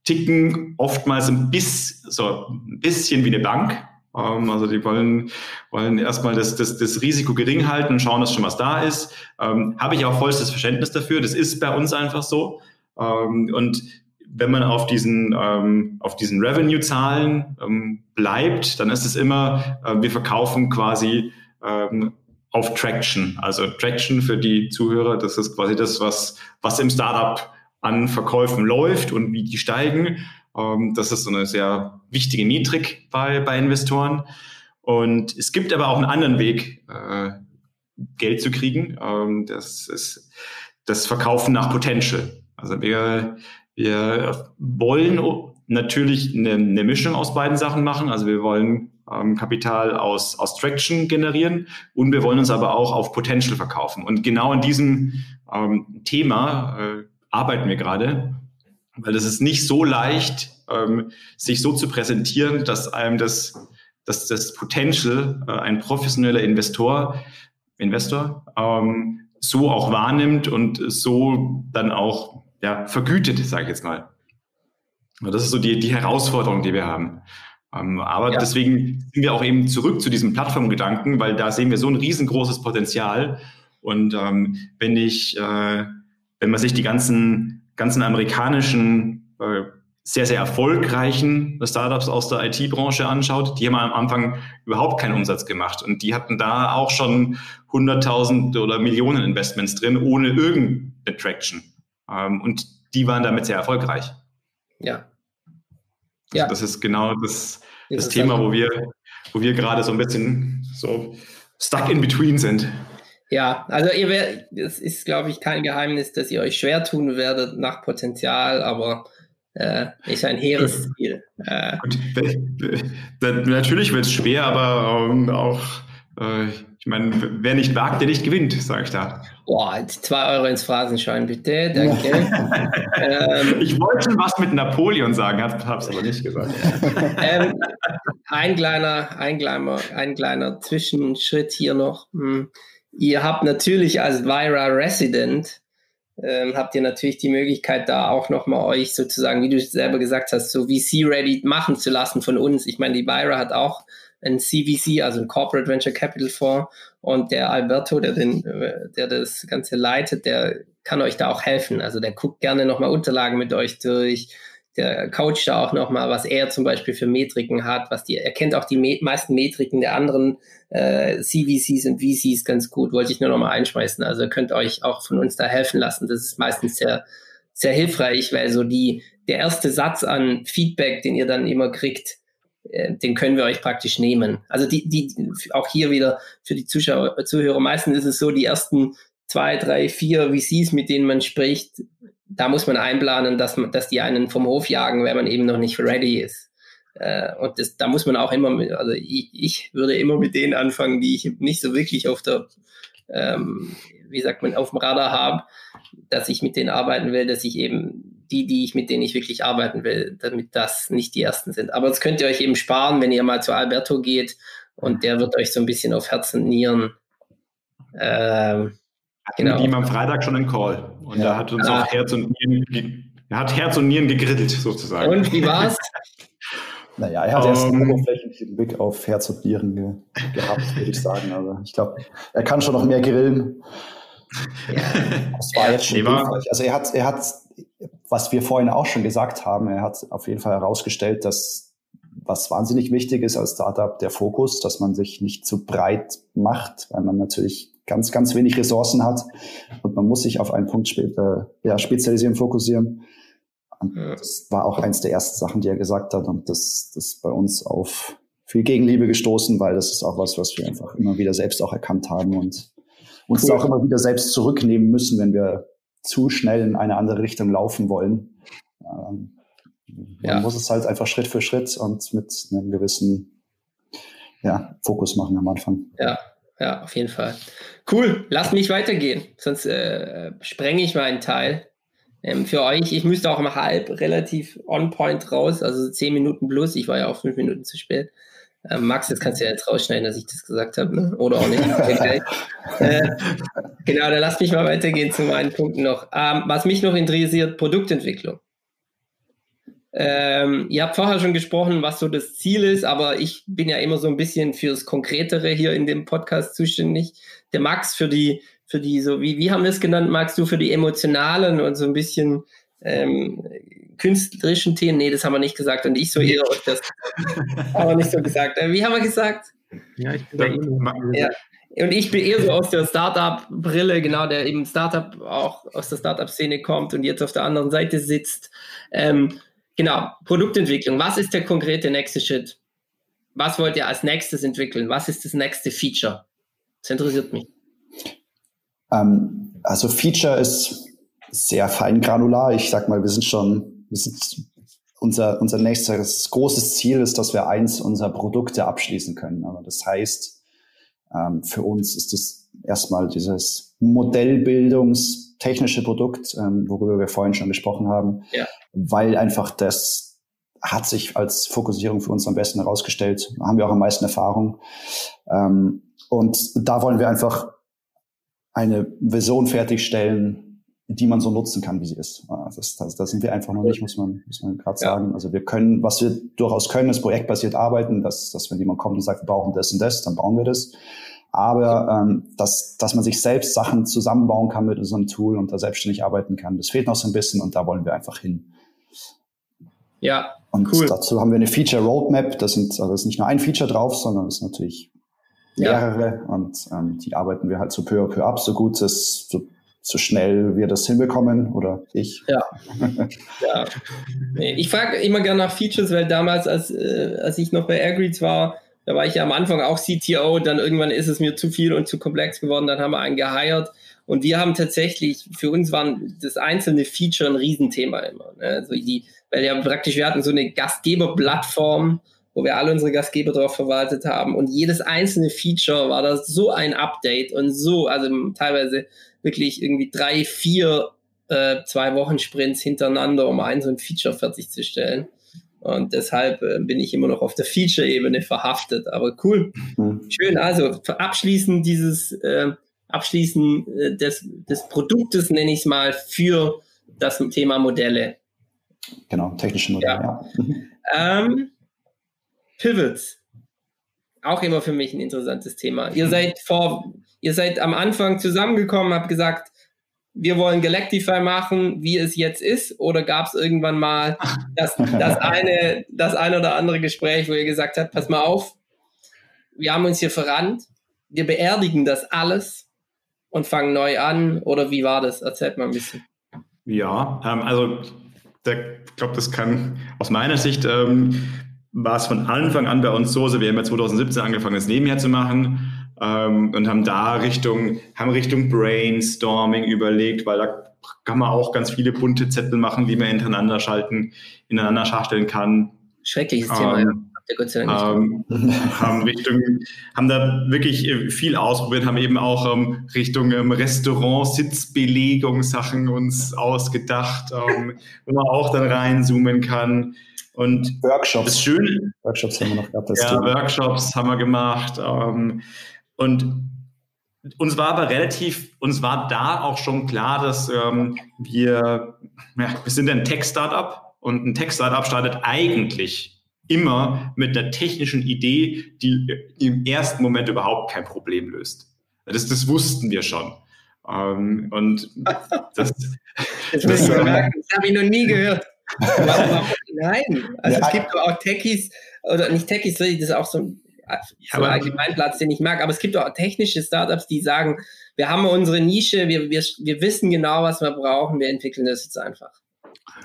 ticken oftmals ein, bisschen, so ein bisschen wie eine Bank. Ähm, also die wollen, wollen erstmal das, das, das Risiko gering halten und schauen, dass schon was da ist. Ähm, Habe ich auch vollstes Verständnis dafür. Das ist bei uns einfach so. Ähm, und wenn man auf diesen, ähm, auf diesen Revenue-Zahlen ähm, bleibt, dann ist es immer, äh, wir verkaufen quasi ähm, auf Traction. Also Traction für die Zuhörer, das ist quasi das, was, was im Startup an Verkäufen läuft und wie die steigen. Ähm, das ist so eine sehr wichtige Metrik bei, bei Investoren. Und es gibt aber auch einen anderen Weg, äh, Geld zu kriegen. Ähm, das ist das Verkaufen nach Potential. Also wir, wir wollen natürlich eine, eine Mischung aus beiden Sachen machen. Also wir wollen ähm, Kapital aus, aus Traction generieren und wir wollen uns aber auch auf Potential verkaufen. Und genau in diesem ähm, Thema äh, arbeiten wir gerade, weil es ist nicht so leicht, ähm, sich so zu präsentieren, dass einem das, dass das Potential, äh, ein professioneller Investor, Investor ähm, so auch wahrnimmt und so dann auch ja, vergütet, sage ich jetzt mal. Das ist so die, die Herausforderung, die wir haben. Ähm, aber ja. deswegen sind wir auch eben zurück zu diesem Plattformgedanken, weil da sehen wir so ein riesengroßes Potenzial. Und ähm, wenn ich, äh, wenn man sich die ganzen, ganzen amerikanischen äh, sehr, sehr erfolgreichen Startups aus der IT-Branche anschaut, die haben am Anfang überhaupt keinen Umsatz gemacht. Und die hatten da auch schon 100.000 oder Millionen Investments drin, ohne irgendeine Traction. Ähm, und die waren damit sehr erfolgreich. Ja. Also ja. Das ist genau das, das Thema, wo wir, wo wir gerade so ein bisschen so stuck in between sind. Ja, also ihr werdet, es ist, glaube ich, kein Geheimnis, dass ihr euch schwer tun werdet nach Potenzial, aber äh, ist ein hehres Ziel. Äh. Natürlich wird es schwer, aber ähm, auch äh, ich meine, wer nicht wagt, der nicht gewinnt, sage ich da. Boah, zwei Euro ins Phrasenschein, bitte. Danke. ähm, ich wollte schon was mit Napoleon sagen, habe es aber nicht gesagt. ähm, ein, kleiner, ein, kleiner, ein kleiner Zwischenschritt hier noch. Hm. Ihr habt natürlich als Vira Resident ähm, habt ihr natürlich die Möglichkeit, da auch nochmal euch sozusagen, wie du selber gesagt hast, so VC-ready machen zu lassen von uns. Ich meine, die Vira hat auch ein CVC, also ein Corporate Venture Capital Fonds. Und der Alberto, der, den, der das Ganze leitet, der kann euch da auch helfen. Also der guckt gerne nochmal Unterlagen mit euch durch. Der coacht da auch nochmal, was er zum Beispiel für Metriken hat, was die, er kennt auch die me meisten Metriken der anderen äh, CVCs und VCs ganz gut, wollte ich nur nochmal einschmeißen. Also könnt euch auch von uns da helfen lassen. Das ist meistens sehr, sehr hilfreich, weil so die, der erste Satz an Feedback, den ihr dann immer kriegt, äh, den können wir euch praktisch nehmen. Also die, die, auch hier wieder für die Zuschauer, Zuhörer, meistens ist es so, die ersten zwei, drei, vier VCs, mit denen man spricht, da muss man einplanen, dass, man, dass die einen vom Hof jagen, wenn man eben noch nicht ready ist. Äh, und das, da muss man auch immer, mit, also ich, ich würde immer mit denen anfangen, die ich nicht so wirklich auf der, ähm, wie sagt man, auf dem Radar habe, dass ich mit denen arbeiten will, dass ich eben die, die ich, mit denen ich wirklich arbeiten will, damit das nicht die ersten sind. Aber das könnt ihr euch eben sparen, wenn ihr mal zu Alberto geht und der wird euch so ein bisschen auf Herz und Nieren. Ähm, genau. Mit ihm am Freitag schon einen Call und ja. er hat uns ah. auch Herz und Nieren, er hat Herz und Nieren gegrillt sozusagen. Und wie war's? Naja, er hat um, erst einen ähm. oberflächlichen Blick auf Herz und Nieren ge gehabt, würde ich sagen. Also ich glaube, er kann schon noch mehr grillen. Ja. Das war jetzt schon hilfreich. Also er hat, er hat was wir vorhin auch schon gesagt haben, er hat auf jeden Fall herausgestellt, dass was wahnsinnig wichtig ist als Startup, der Fokus, dass man sich nicht zu breit macht, weil man natürlich ganz, ganz wenig Ressourcen hat und man muss sich auf einen Punkt später, ja, spezialisieren, fokussieren. Und das war auch eins der ersten Sachen, die er gesagt hat und das, das bei uns auf viel Gegenliebe gestoßen, weil das ist auch was, was wir einfach immer wieder selbst auch erkannt haben und uns cool. auch immer wieder selbst zurücknehmen müssen, wenn wir zu schnell in eine andere Richtung laufen wollen. Ähm, man ja. muss es halt einfach Schritt für Schritt und mit einem gewissen ja, Fokus machen am Anfang. Ja, ja, auf jeden Fall. Cool, lass mich weitergehen, sonst äh, sprenge ich meinen Teil. Ähm, für euch, ich müsste auch um halb relativ on point raus, also zehn Minuten plus. Ich war ja auch fünf Minuten zu spät. Ähm, Max, jetzt kannst du ja jetzt rausschneiden, dass ich das gesagt habe, ne? oder auch nicht. äh, genau, dann lass mich mal weitergehen zu meinen Punkten noch. Ähm, was mich noch interessiert, Produktentwicklung. Ähm, ihr habt vorher schon gesprochen, was so das Ziel ist, aber ich bin ja immer so ein bisschen fürs Konkretere hier in dem Podcast zuständig. Der Max für die, für die, so wie, wie haben wir es genannt, Max, du für die emotionalen und so ein bisschen ähm, künstlerischen Themen? Nee, das haben wir nicht gesagt. Und ich so eher das haben wir nicht so gesagt. Äh, wie haben wir gesagt? Ja, ich bin da ja. Und ich bin eher so aus der Startup-Brille, genau, der eben Startup auch aus der Startup-Szene kommt und jetzt auf der anderen Seite sitzt. Ähm, genau, Produktentwicklung. Was ist der konkrete nächste Schritt? Was wollt ihr als nächstes entwickeln? Was ist das nächste Feature? Das interessiert mich. Ähm, also Feature ist sehr fein granular. Ich sag mal, wir sind schon, wir sind unser, unser nächstes großes Ziel ist, dass wir eins unserer Produkte abschließen können. Aber das heißt, ähm, für uns ist das erstmal dieses Modellbildungstechnische Produkt, ähm, worüber wir vorhin schon gesprochen haben, ja. Weil einfach das hat sich als Fokussierung für uns am besten herausgestellt. Da haben wir auch am meisten Erfahrung. Ähm, und da wollen wir einfach eine Version fertigstellen, die man so nutzen kann, wie sie ist. Das, das, das sind wir einfach noch nicht, muss man, muss man gerade ja. sagen. Also wir können, was wir durchaus können, ist projektbasiert arbeiten, dass, dass wenn jemand kommt und sagt, wir brauchen das und das, dann bauen wir das. Aber ähm, dass, dass man sich selbst Sachen zusammenbauen kann mit einem Tool und da selbstständig arbeiten kann, das fehlt noch so ein bisschen und da wollen wir einfach hin. Ja, und cool. dazu haben wir eine Feature Roadmap. Das sind also ist nicht nur ein Feature drauf, sondern es ist natürlich mehrere ja. und ähm, die arbeiten wir halt so peu à peu ab, so gut es, so, so schnell wir das hinbekommen oder ich. Ja. ja. Ich frage immer gerne nach Features, weil damals, als, äh, als ich noch bei Airgreets war, da war ich ja am Anfang auch CTO, dann irgendwann ist es mir zu viel und zu komplex geworden, dann haben wir einen geheiert und wir haben tatsächlich, für uns waren das einzelne Feature ein Riesenthema immer. Ne? Also die, weil ja praktisch, wir hatten so eine Gastgeberplattform, wo wir alle unsere Gastgeber drauf verwaltet haben. Und jedes einzelne Feature war da so ein Update und so, also teilweise wirklich irgendwie drei, vier, äh, zwei Wochen Sprints hintereinander, um ein so ein Feature fertigzustellen. Und deshalb äh, bin ich immer noch auf der Feature-Ebene verhaftet. Aber cool. Mhm. Schön. Also abschließen dieses, äh, abschließen äh, des, des Produktes, nenne ich es mal, für das Thema Modelle. Genau, technische Modelle, ja. ja. Ähm, Pivots. Auch immer für mich ein interessantes Thema. Ihr seid vor, ihr seid am Anfang zusammengekommen, habt gesagt, wir wollen Galactify machen, wie es jetzt ist, oder gab es irgendwann mal das, das, eine, das eine oder andere Gespräch, wo ihr gesagt habt, pass mal auf, wir haben uns hier verrannt, wir beerdigen das alles und fangen neu an, oder wie war das? Erzählt mal ein bisschen. Ja, ähm, also ich glaube, das kann aus meiner Sicht ähm, war es von Anfang an bei uns so, also wir haben ja 2017 angefangen, das nebenher zu machen ähm, und haben da Richtung, haben Richtung Brainstorming überlegt, weil da kann man auch ganz viele bunte Zettel machen, die man hintereinander schalten, ineinander schachteln kann. Schreckliches ähm, Thema, ja. Ähm, haben Richtung, haben da wirklich äh, viel ausprobiert, haben eben auch ähm, Richtung ähm, Restaurant, Sitzbelegung Sachen uns ausgedacht, ähm, wo man auch dann reinzoomen kann. Und Workshops. Das Schöne, Workshops haben wir noch gehabt. ja, Thema. Workshops haben wir gemacht. Und uns war aber relativ, uns war da auch schon klar, dass ähm, wir, ja, wir sind ein Tech-Startup und ein Tech-Startup startet eigentlich immer mit einer technischen Idee, die im ersten Moment überhaupt kein Problem löst. Das, das wussten wir schon. Ähm, und das, das, das, das habe ich noch nie gehört. Nein, also ja, es gibt auch Techies, oder nicht Techies, das ist auch so ein, so ein Allgemeinplatz, den ich mag, aber es gibt auch technische Startups, die sagen, wir haben unsere Nische, wir, wir, wir wissen genau, was wir brauchen, wir entwickeln das jetzt einfach.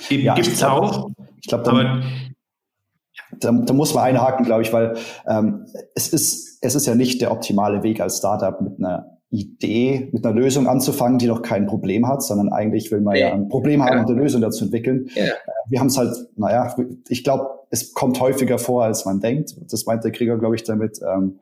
Ja, gibt es auch. Ich glaube, da, da, da, muss man einhaken, glaube ich, weil ähm, es, ist, es ist ja nicht der optimale Weg als Startup mit einer Idee, mit einer Lösung anzufangen, die noch kein Problem hat, sondern eigentlich will man ja, ja ein Problem haben ja. und eine Lösung dazu entwickeln. Ja. Äh, wir haben es halt, naja, ich glaube, es kommt häufiger vor, als man denkt. Das meint der Krieger, glaube ich, damit. Ähm,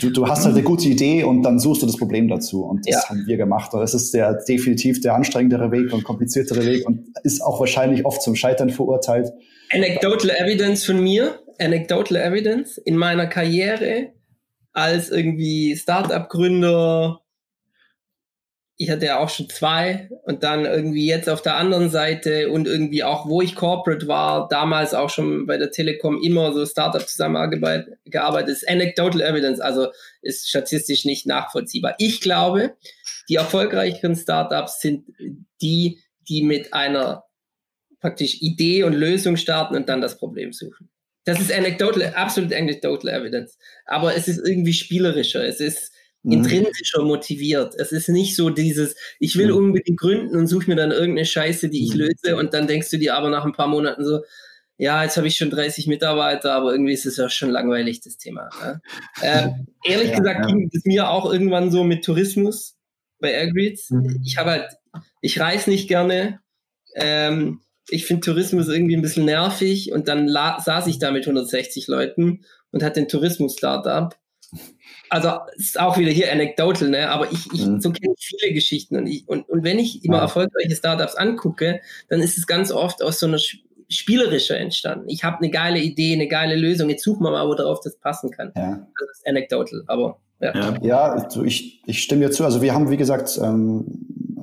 du, du hast halt eine gute Idee und dann suchst du das Problem dazu. Und das ja. haben wir gemacht. Und das ist der definitiv der anstrengendere Weg und kompliziertere Weg und ist auch wahrscheinlich oft zum Scheitern verurteilt. Anecdotal Evidence von mir, Anecdotal Evidence in meiner Karriere als irgendwie Startup-Gründer. Ich hatte ja auch schon zwei und dann irgendwie jetzt auf der anderen Seite und irgendwie auch, wo ich Corporate war, damals auch schon bei der Telekom immer so Startup zusammengearbeitet, ist Anecdotal Evidence, also ist statistisch nicht nachvollziehbar. Ich glaube, die erfolgreicheren Startups sind die, die mit einer praktisch Idee und Lösung starten und dann das Problem suchen. Das ist anecdotal, absolut anecdotal evidence. Aber es ist irgendwie spielerischer. Es ist mhm. intrinsischer motiviert. Es ist nicht so dieses, ich will mhm. unbedingt gründen und suche mir dann irgendeine Scheiße, die ich mhm. löse und dann denkst du dir aber nach ein paar Monaten so, ja, jetzt habe ich schon 30 Mitarbeiter, aber irgendwie ist es ja schon langweilig, das Thema. Ne? Äh, ehrlich ja, gesagt ja. ging es mir auch irgendwann so mit Tourismus bei Airgreets. Mhm. Ich habe halt, ich reise nicht gerne. Ähm, ich finde Tourismus irgendwie ein bisschen nervig und dann saß ich da mit 160 Leuten und hatte ein Tourismus-Startup. Also ist auch wieder hier anecdotal, ne? aber ich, ich mhm. so kenne ich viele Geschichten und, ich, und, und wenn ich immer ja. erfolgreiche Startups angucke, dann ist es ganz oft aus so einer spielerischer entstanden. Ich habe eine geile Idee, eine geile Lösung, jetzt suchen wir mal, wo darauf das passen kann. Ja. Das ist anecdotal, aber ja. Ja, ja also ich, ich stimme dir zu. Also wir haben, wie gesagt, ähm,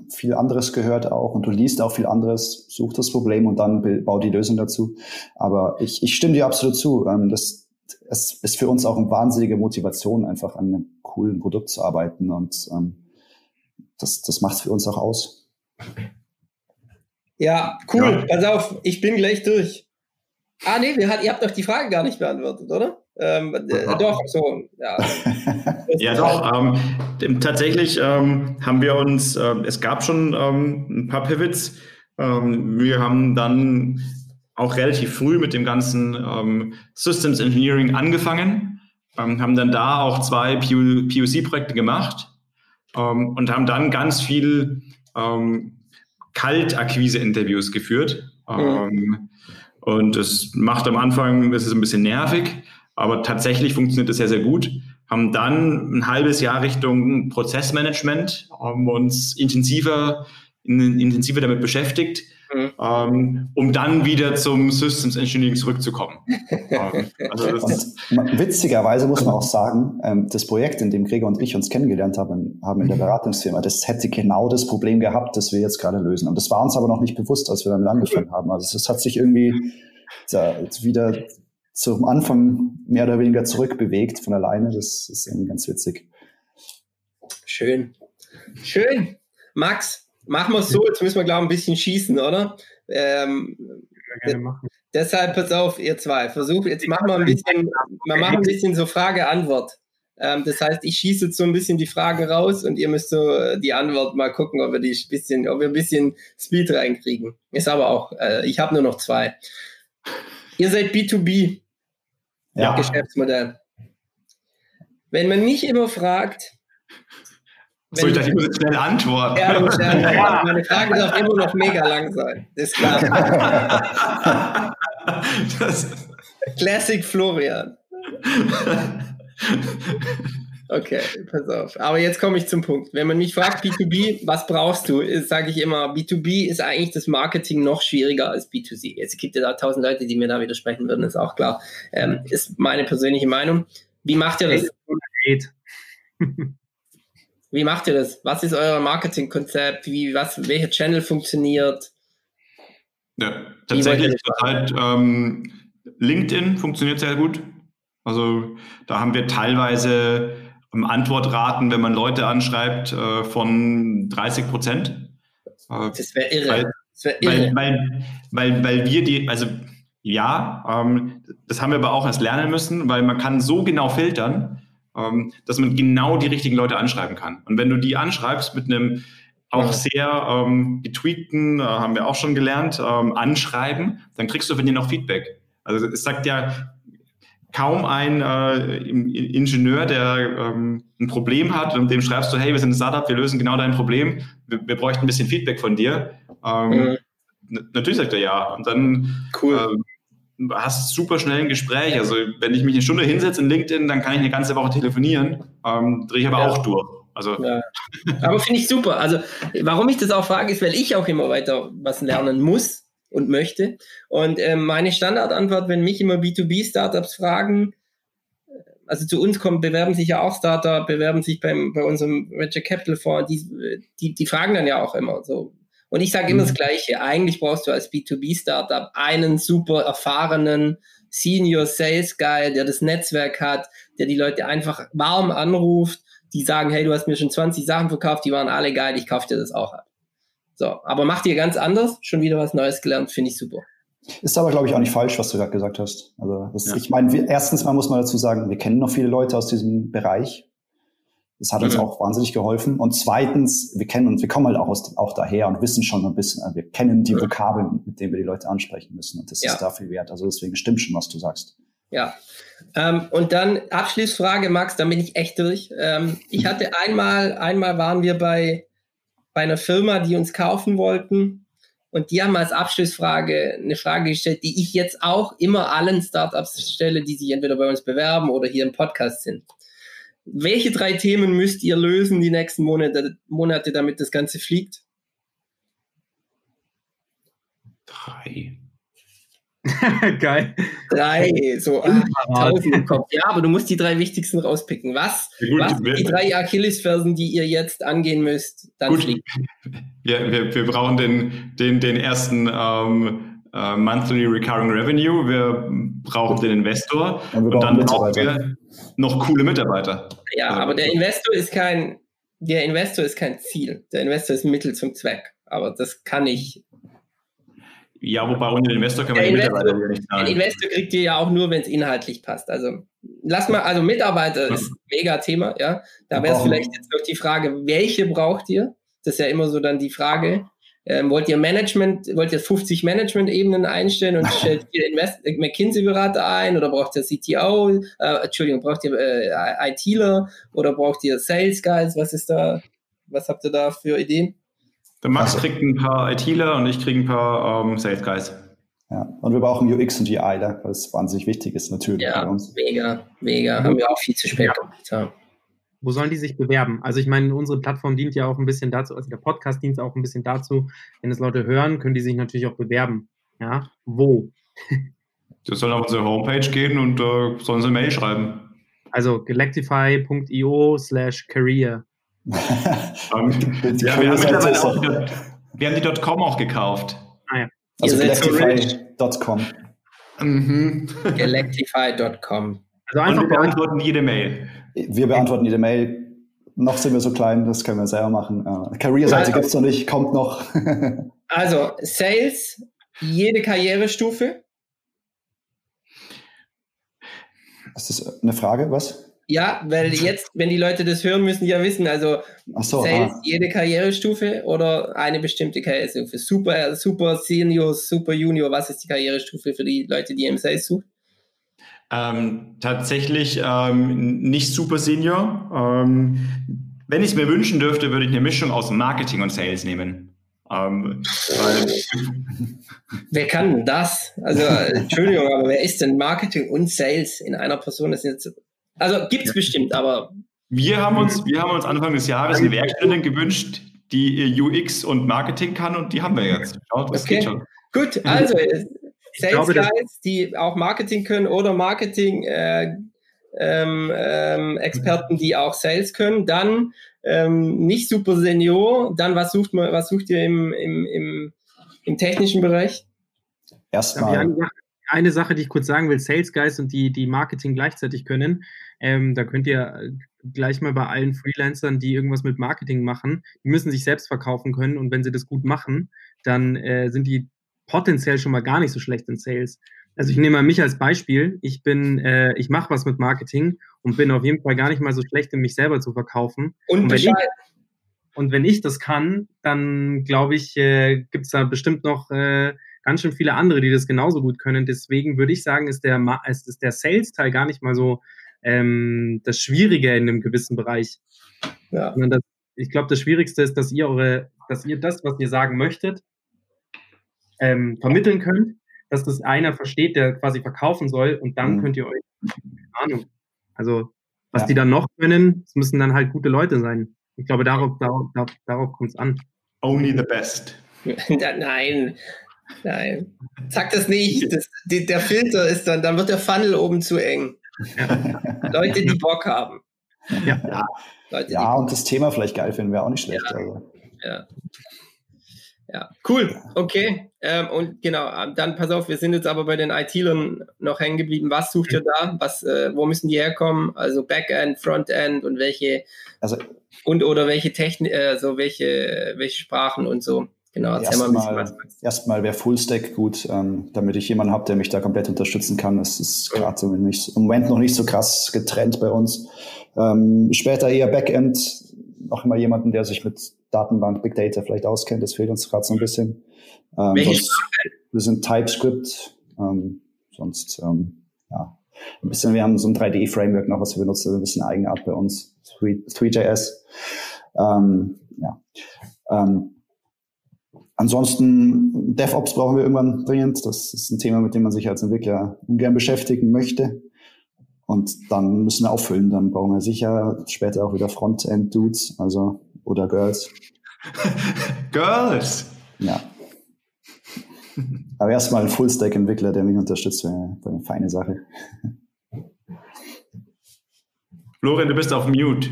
viel anderes gehört auch und du liest auch viel anderes, such das Problem und dann bau die Lösung dazu. Aber ich, ich stimme dir absolut zu. Ähm, das, es ist für uns auch eine wahnsinnige Motivation, einfach an einem coolen Produkt zu arbeiten und ähm, das, das macht es für uns auch aus. Ja, cool. Ja. Pass auf, ich bin gleich durch. Ah, nee, wir hat, ihr habt doch die Frage gar nicht beantwortet, oder? Ähm, äh, doch, so, ja. ja, doch. Ähm, tatsächlich ähm, haben wir uns, äh, es gab schon ähm, ein paar Pivots. Ähm, wir haben dann auch relativ früh mit dem ganzen ähm, Systems Engineering angefangen, haben dann da auch zwei POC-Projekte gemacht und haben dann ganz viel Kaltakquise-Interviews geführt. Mhm. Und es macht am Anfang, das ist ein bisschen nervig, aber tatsächlich funktioniert das sehr, sehr gut. Haben dann ein halbes Jahr Richtung Prozessmanagement, haben uns intensiver, intensiver damit beschäftigt, mhm. ähm, um dann wieder zum Systems Engineering zurückzukommen. Ähm, also witzigerweise muss man auch sagen, ähm, das Projekt, in dem Gregor und ich uns kennengelernt haben, haben in der Beratungsfirma, das hätte genau das Problem gehabt, das wir jetzt gerade lösen. Und das war uns aber noch nicht bewusst, als wir damit angefangen haben. Also das hat sich irgendwie wieder zum Anfang mehr oder weniger zurückbewegt von alleine. Das ist irgendwie ganz witzig. Schön. Schön. Max, machen wir es so. Jetzt müssen wir, glaube ich, ein bisschen schießen, oder? Ähm, deshalb pass auf, ihr zwei. Versucht, jetzt machen wir ein bisschen, wir machen ein bisschen so Frage-Antwort. Ähm, das heißt, ich schieße jetzt so ein bisschen die Fragen raus und ihr müsst so die Antwort mal gucken, ob wir die bisschen, ob wir ein bisschen Speed reinkriegen. Ist aber auch, äh, ich habe nur noch zwei. Ihr seid B2B ja. Geschäftsmodell. Wenn man mich immer fragt, so, ich dachte, ich muss jetzt schnell antworten. Ja, du schnell, ja, meine Frage darf immer noch mega lang sein. Das ist klar. Das Classic Florian. Okay, pass auf. Aber jetzt komme ich zum Punkt. Wenn man mich fragt, B2B, was brauchst du, sage ich immer, B2B ist eigentlich das Marketing noch schwieriger als B2C. Es gibt ja da tausend Leute, die mir da widersprechen würden, ist auch klar. Ähm, ist meine persönliche Meinung. Wie macht ihr das? Wie macht ihr das? Was ist euer Marketingkonzept? Wie, was, welcher Channel funktioniert? Ja, tatsächlich halt ähm, LinkedIn funktioniert sehr gut. Also da haben wir teilweise Antwortraten, wenn man Leute anschreibt, äh, von 30 Prozent. Äh, das wäre irre. Weil, wär irre. Weil, weil, weil, weil wir die, also ja, ähm, das haben wir aber auch erst lernen müssen, weil man kann so genau filtern, ähm, dass man genau die richtigen Leute anschreiben kann. Und wenn du die anschreibst mit einem auch sehr ähm, getweakten, äh, haben wir auch schon gelernt, ähm, anschreiben, dann kriegst du von dir noch Feedback. Also es sagt ja, kaum ein äh, Ingenieur, der ähm, ein Problem hat und dem schreibst du, hey, wir sind ein Startup, wir lösen genau dein Problem, wir, wir bräuchten ein bisschen Feedback von dir. Ähm, mhm. Natürlich sagt er ja. Und dann cool. äh, hast super schnell ein Gespräch. Also wenn ich mich eine Stunde hinsetze in LinkedIn, dann kann ich eine ganze Woche telefonieren, ähm, drehe ich aber ja. auch durch. Also. Ja. Aber finde ich super. Also warum ich das auch frage, ist, weil ich auch immer weiter was lernen muss und möchte. Und äh, meine Standardantwort, wenn mich immer B2B-Startups fragen, äh, also zu uns kommen, bewerben sich ja auch Startup, bewerben sich beim, bei unserem Venture Capital Fonds, die, die, die fragen dann ja auch immer so. Und ich sage immer mhm. das Gleiche. Eigentlich brauchst du als B2B-Startup einen super erfahrenen Senior Sales Guy, der das Netzwerk hat, der die Leute einfach warm anruft, die sagen, hey, du hast mir schon 20 Sachen verkauft, die waren alle geil, ich kaufe dir das auch ab. So, aber macht ihr ganz anders, schon wieder was Neues gelernt, finde ich super. Ist aber, glaube ich, auch nicht falsch, was du gerade gesagt hast. Also, das, ja. ich meine, erstens mal muss man dazu sagen, wir kennen noch viele Leute aus diesem Bereich. Das hat uns mhm. auch wahnsinnig geholfen. Und zweitens, wir kennen uns, wir kommen halt auch, aus, auch daher und wissen schon ein bisschen, also wir kennen die Vokabeln, mit denen wir die Leute ansprechen müssen. Und das ja. ist dafür wert. Also deswegen stimmt schon, was du sagst. Ja. Ähm, und dann Abschlussfrage, Max, dann bin ich echt durch. Ähm, ich hatte einmal, einmal waren wir bei bei einer Firma, die uns kaufen wollten. Und die haben als Abschlussfrage eine Frage gestellt, die ich jetzt auch immer allen Startups stelle, die sich entweder bei uns bewerben oder hier im Podcast sind. Welche drei Themen müsst ihr lösen die nächsten Monate, Monate damit das Ganze fliegt? Drei. Geil. Drei, so tausend im Kopf. Ja, aber du musst die drei wichtigsten rauspicken. Was, ja, gut, was sind die drei Achillesfersen, die ihr jetzt angehen müsst? Dann gut. fliegt. Ja, wir, wir brauchen den, den, den ersten ähm, uh, Monthly Recurring Revenue, wir brauchen den Investor ja, und dann brauchen wir noch coole Mitarbeiter. Ja, aber der Investor ist kein, der Investor ist kein Ziel. Der Investor ist ein Mittel zum Zweck. Aber das kann ich ja, wobei ohne den Investor können wir die Mitarbeiter wieder nicht zahlen. Den Investor kriegt ihr ja auch nur, wenn es inhaltlich passt. Also lass mal, also Mitarbeiter ist ein mega Thema, ja. Da wäre es vielleicht jetzt noch die Frage, welche braucht ihr? Das ist ja immer so dann die Frage. Ähm, wollt ihr Management, wollt ihr 50 Management-Ebenen einstellen und stellt ihr Invest McKinsey-Berater ein oder braucht ihr CTO, äh, Entschuldigung, braucht ihr äh, ITler oder braucht ihr Sales Guys? Was ist da, was habt ihr da für Ideen? Max also, kriegt ein paar ITler und ich kriege ein paar ähm, Sales Guys. Ja, und wir brauchen UX und UI, da, was wahnsinnig wichtig ist natürlich ja, bei uns. Mega, mega. Haben wir auch viel zu spät gemacht. Ja. Wo sollen die sich bewerben? Also ich meine, unsere Plattform dient ja auch ein bisschen dazu, also der Podcast dient auch ein bisschen dazu, wenn es Leute hören, können die sich natürlich auch bewerben. Ja, wo? Das soll auf unsere Homepage gehen und äh, sollen sie eine Mail schreiben. Also galactify.io slash career um, ja, wir, haben mittlerweile auch die, wir haben die .com auch gekauft. Ah, ja. Also galactify.com. Mhm. Galactify.com. Also einfach Und wir beantworten jede Mail. Wir beantworten jede Mail. Noch sind wir so klein, das können wir selber machen. Uh, Career-Seite also, gibt es noch nicht, kommt noch. also Sales, jede Karrierestufe. Ist das eine Frage, was? Ja, weil jetzt, wenn die Leute das hören, müssen die ja wissen, also so, Sales, ah. jede Karrierestufe oder eine bestimmte Karrierestufe. Super, super Senior, Super Junior, was ist die Karrierestufe für die Leute, die im Sales suchen? Ähm, tatsächlich ähm, nicht Super Senior. Ähm, wenn ich es mir wünschen dürfte, würde ich eine Mischung aus Marketing und Sales nehmen. Ähm, wer kann das? Also, Entschuldigung, aber wer ist denn Marketing und Sales in einer Person? Das sind jetzt also gibt es ja. bestimmt, aber. Wir haben, uns, wir haben uns Anfang des Jahres eine Werkstättin gewünscht, die UX und Marketing kann und die haben wir jetzt. Schaut, das okay. geht schon. Gut, also Sales glaube, Guys, die auch Marketing können oder Marketing äh, ähm, ähm, Experten, die auch Sales können, dann ähm, nicht super Senior, dann was sucht man, was sucht ihr im, im, im, im technischen Bereich? Erstmal. Eine Sache, die ich kurz sagen will, Sales Guys und die, die Marketing gleichzeitig können, ähm, da könnt ihr äh, gleich mal bei allen Freelancern, die irgendwas mit Marketing machen, die müssen sich selbst verkaufen können und wenn sie das gut machen, dann äh, sind die potenziell schon mal gar nicht so schlecht in Sales. Also ich nehme mal mich als Beispiel. Ich bin, äh, ich mache was mit Marketing und bin auf jeden Fall gar nicht mal so schlecht, in mich selber zu verkaufen. Und, und, wenn, ich, und wenn ich das kann, dann glaube ich, äh, gibt es da bestimmt noch äh, ganz schön viele andere, die das genauso gut können. Deswegen würde ich sagen, ist der, ist der Sales-Teil gar nicht mal so ähm, das Schwierige in einem gewissen Bereich. Ja. Das, ich glaube, das Schwierigste ist, dass ihr eure, dass ihr das, was ihr sagen möchtet, ähm, vermitteln könnt, dass das einer versteht, der quasi verkaufen soll und dann mhm. könnt ihr euch, keine Ahnung, also was ja. die dann noch können, es müssen dann halt gute Leute sein. Ich glaube, darauf, darauf, darauf, darauf kommt es an. Only the best. nein, nein. Sag das nicht. Das, die, der Filter ist dann, dann wird der Funnel oben zu eng. Ja. Leute, die Bock haben. Ja, ja. Leute, ja und das Thema vielleicht geil finden, wäre auch nicht schlecht. Ja. Also. ja. Ja, cool. Okay. Ähm, und genau, ähm, dann pass auf, wir sind jetzt aber bei den IT-Lern noch hängen geblieben. Was sucht ihr da? Was, äh, wo müssen die herkommen? Also Backend, Frontend und welche also, und oder welche Technik, äh, so welche, welche Sprachen und so. Genau, erzähl mal ein bisschen was. Erstmal wäre Fullstack gut, ähm, damit ich jemanden habe, der mich da komplett unterstützen kann. Das ist gerade so nicht, im Moment noch nicht so krass getrennt bei uns. Ähm, später eher Backend, noch immer jemanden, der sich mit Datenbank, Big Data vielleicht auskennt. Das fehlt uns gerade so ein bisschen. Ähm, sonst, wir sind TypeScript, ähm, sonst ähm, ja, ein bisschen, wir haben so ein 3D-Framework noch, was wir benutzen, ein bisschen Eigenart bei uns, 3.js. Ähm, ja. Ansonsten, DevOps brauchen wir irgendwann dringend. Das ist ein Thema, mit dem man sich als Entwickler ungern beschäftigen möchte. Und dann müssen wir auffüllen. Dann brauchen wir sicher später auch wieder Frontend-Dudes, also oder Girls. Girls! Ja. Aber erstmal ein Full-Stack-Entwickler, der mich unterstützt, wäre eine feine Sache. Florian, du bist auf Mute.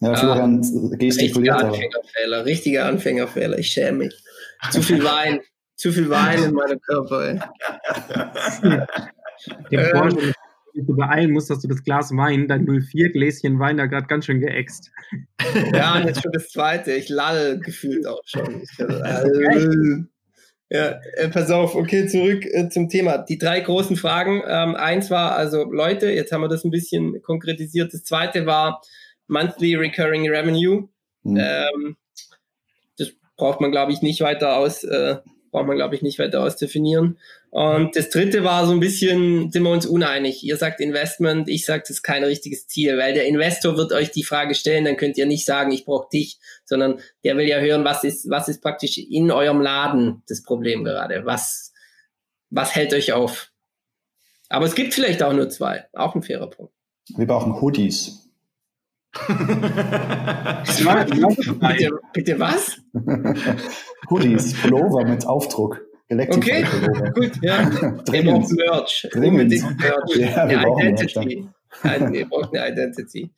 Ja, Florian ah, gestikuliert. Richtiger Anfängerfehler, richtiger Anfängerfehler. Ich schäme mich. Zu viel Wein. zu viel Wein in meinem Körper. Ey. Dem ähm, dich beeilen musst, dass du das Glas Wein, dein 04-Gläschen Wein da gerade ganz schön geäxt. Ja, und jetzt schon das zweite. Ich lall gefühlt auch schon. Ich, äh, ja, äh, pass auf, okay, zurück äh, zum Thema. Die drei großen Fragen. Ähm, eins war also Leute, jetzt haben wir das ein bisschen konkretisiert. Das zweite war Monthly Recurring Revenue. Mhm. Ähm, das braucht man, glaube ich, nicht weiter aus, äh, braucht man, glaube ich, nicht weiter ausdefinieren. Und das dritte war so ein bisschen, sind wir uns uneinig. Ihr sagt Investment, ich sage, das ist kein richtiges Ziel, weil der Investor wird euch die Frage stellen, dann könnt ihr nicht sagen, ich brauche dich, sondern der will ja hören, was ist, was ist praktisch in eurem Laden das Problem gerade? Was, was hält euch auf? Aber es gibt vielleicht auch nur zwei, auch ein fairer Punkt. Wir brauchen Hoodies. Bitte, bitte was? Hoodies, Pullover mit Aufdruck. Okay, gut, ja. Dringend. Merch. Dringend. Merch. Ja, eine Identity. Ihr braucht eine Identity.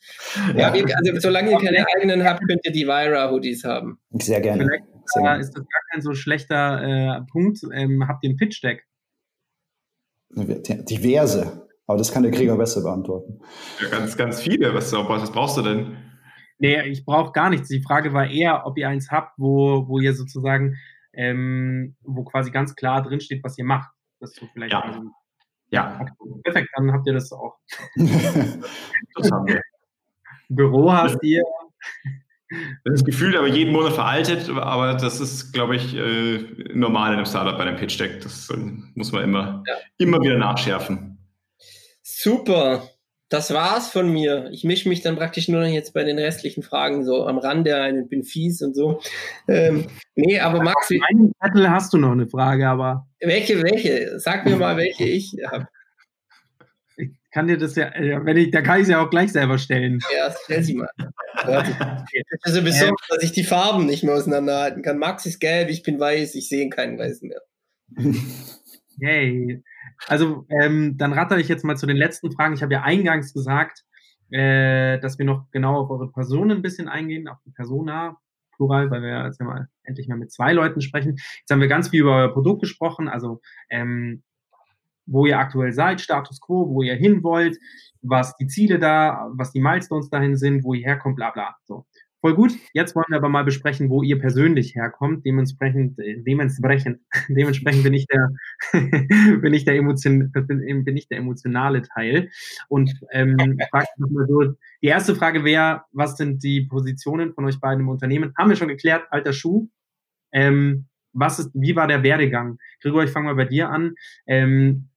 Ja, ja. also solange ihr keine eigenen habt, könnt ihr die Vira-Hoodies haben. Sehr gerne. Vielleicht Sehr gerne. ist das gar kein so schlechter äh, Punkt. Ähm, habt ihr ein Pitch-Deck? Diverse. Aber das kann der Krieger besser beantworten. Ja, ganz, ganz viele. Was, was brauchst du denn? Nee, ich brauche gar nichts. Die Frage war eher, ob ihr eins habt, wo, wo ihr sozusagen ähm, wo quasi ganz klar drinsteht, was ihr macht. Das so vielleicht ja. Also, ja. Perfekt, dann habt ihr das auch. das haben wir. Büro hast ihr. Das ist gefühlt aber jeden Monat veraltet, aber das ist, glaube ich, äh, normal in einem Startup bei einem Pitch Deck. Das äh, muss man immer, ja. immer wieder nachschärfen. Super. Das war's von mir. Ich mische mich dann praktisch nur noch jetzt bei den restlichen Fragen so am Rande ein und bin fies und so. Ähm, nee, aber Max. Auf meinem Zettel hast du noch eine Frage, aber. Welche, welche? Sag mir mal, welche ich habe. Ich kann dir das ja, wenn ich, da kann ich es ja auch gleich selber stellen. Ja, stell sie mal. Das ist ja besonders, ähm, dass ich die Farben nicht mehr auseinanderhalten kann. Max ist gelb, ich bin weiß, ich sehe keinen Weißen mehr. Yay. Also ähm, dann ratter ich jetzt mal zu den letzten Fragen. Ich habe ja eingangs gesagt, äh, dass wir noch genau auf eure Person ein bisschen eingehen, auf die Persona, Plural, weil wir jetzt ja mal endlich mal mit zwei Leuten sprechen. Jetzt haben wir ganz viel über euer Produkt gesprochen, also ähm, wo ihr aktuell seid, Status Quo, wo ihr hin wollt, was die Ziele da, was die Milestones dahin sind, wo ihr herkommt, bla bla. So. Voll gut. Jetzt wollen wir aber mal besprechen, wo ihr persönlich herkommt. Dementsprechend, äh, dementsprechend, dementsprechend bin ich der, bin ich der emotion, bin, bin ich der emotionale Teil. Und ähm, so, die erste Frage wäre, was sind die Positionen von euch beiden im Unternehmen? Haben wir schon geklärt, alter Schuh. Ähm, was ist, wie war der Werdegang? Gregor, ich fange mal bei dir an. Ähm,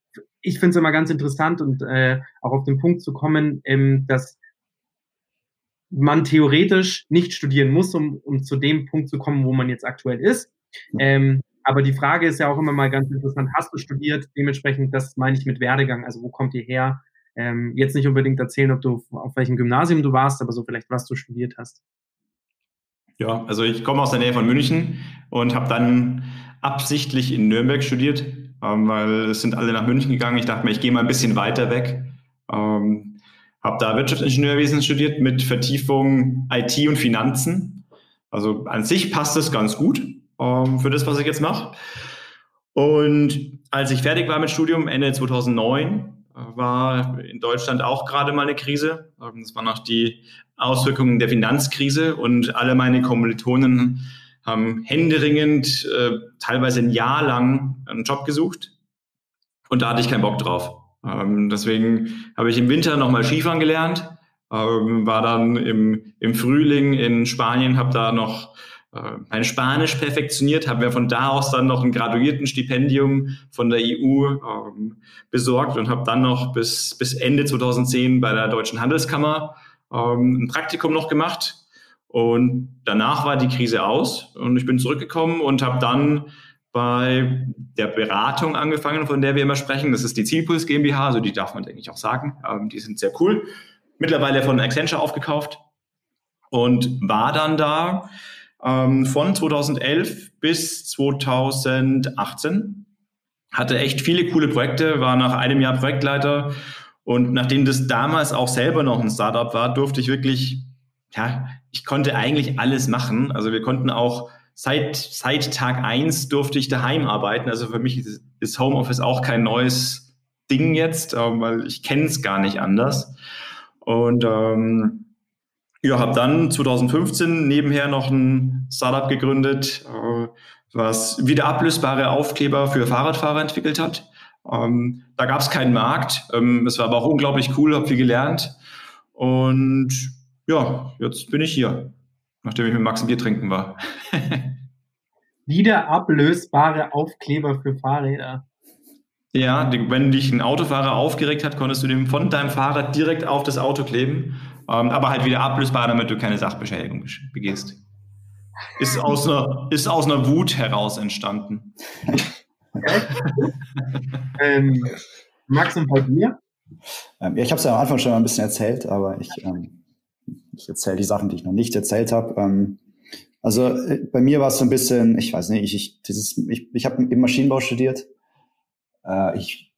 ich finde es immer ganz interessant und äh, auch auf den Punkt zu kommen, ähm, dass man theoretisch nicht studieren muss, um, um zu dem Punkt zu kommen, wo man jetzt aktuell ist. Ähm, aber die Frage ist ja auch immer mal ganz interessant, hast du studiert? Dementsprechend, das meine ich mit Werdegang, also wo kommt ihr her? Ähm, jetzt nicht unbedingt erzählen, ob du auf welchem Gymnasium du warst, aber so vielleicht, was du studiert hast. Ja, also ich komme aus der Nähe von München und habe dann absichtlich in Nürnberg studiert, ähm, weil es sind alle nach München gegangen. Ich dachte mir, ich gehe mal ein bisschen weiter weg. Ähm, habe da Wirtschaftsingenieurwesen studiert mit Vertiefung IT und Finanzen. Also an sich passt es ganz gut ähm, für das, was ich jetzt mache. Und als ich fertig war mit Studium Ende 2009, war in Deutschland auch gerade mal eine Krise. Ähm, das waren auch die Auswirkungen der Finanzkrise und alle meine Kommilitonen haben händeringend äh, teilweise ein Jahr lang einen Job gesucht und da hatte ich keinen Bock drauf. Ähm, deswegen habe ich im Winter nochmal Skifahren gelernt, ähm, war dann im, im Frühling in Spanien, habe da noch äh, mein Spanisch perfektioniert, habe mir von da aus dann noch ein Graduiertenstipendium von der EU ähm, besorgt und habe dann noch bis, bis Ende 2010 bei der Deutschen Handelskammer ähm, ein Praktikum noch gemacht. Und danach war die Krise aus und ich bin zurückgekommen und habe dann bei der Beratung angefangen, von der wir immer sprechen. Das ist die Zielpuls GmbH, also die darf man, denke ich, auch sagen. Ähm, die sind sehr cool. Mittlerweile von Accenture aufgekauft und war dann da ähm, von 2011 bis 2018. Hatte echt viele coole Projekte, war nach einem Jahr Projektleiter und nachdem das damals auch selber noch ein Startup war, durfte ich wirklich, ja, ich konnte eigentlich alles machen. Also wir konnten auch seit, seit Tag eins durfte ich daheim arbeiten. Also für mich ist Homeoffice auch kein neues Ding jetzt, weil ich kenne es gar nicht anders. Und ähm, ja, habe dann 2015 nebenher noch ein Startup gegründet, äh, was wieder ablösbare Aufkleber für Fahrradfahrer entwickelt hat. Ähm, da gab es keinen Markt. Ähm, es war aber auch unglaublich cool, habe viel gelernt. Und ja, jetzt bin ich hier, nachdem ich mit Max ein Bier trinken war. wieder ablösbare Aufkleber für Fahrräder. Ja, die, wenn dich ein Autofahrer aufgeregt hat, konntest du dem von deinem Fahrrad direkt auf das Auto kleben, ähm, aber halt wieder ablösbar, damit du keine Sachbeschädigung begehst. Ist aus einer, ist aus einer Wut heraus entstanden. ähm, Max und bei dir? Ähm, ja, ich habe es ja am Anfang schon mal ein bisschen erzählt, aber ich, ähm, ich erzähle die Sachen, die ich noch nicht erzählt habe. Ähm, also äh, bei mir war es so ein bisschen, ich weiß nicht, ich, ich, dieses, ich, ich habe im Maschinenbau studiert äh, ich,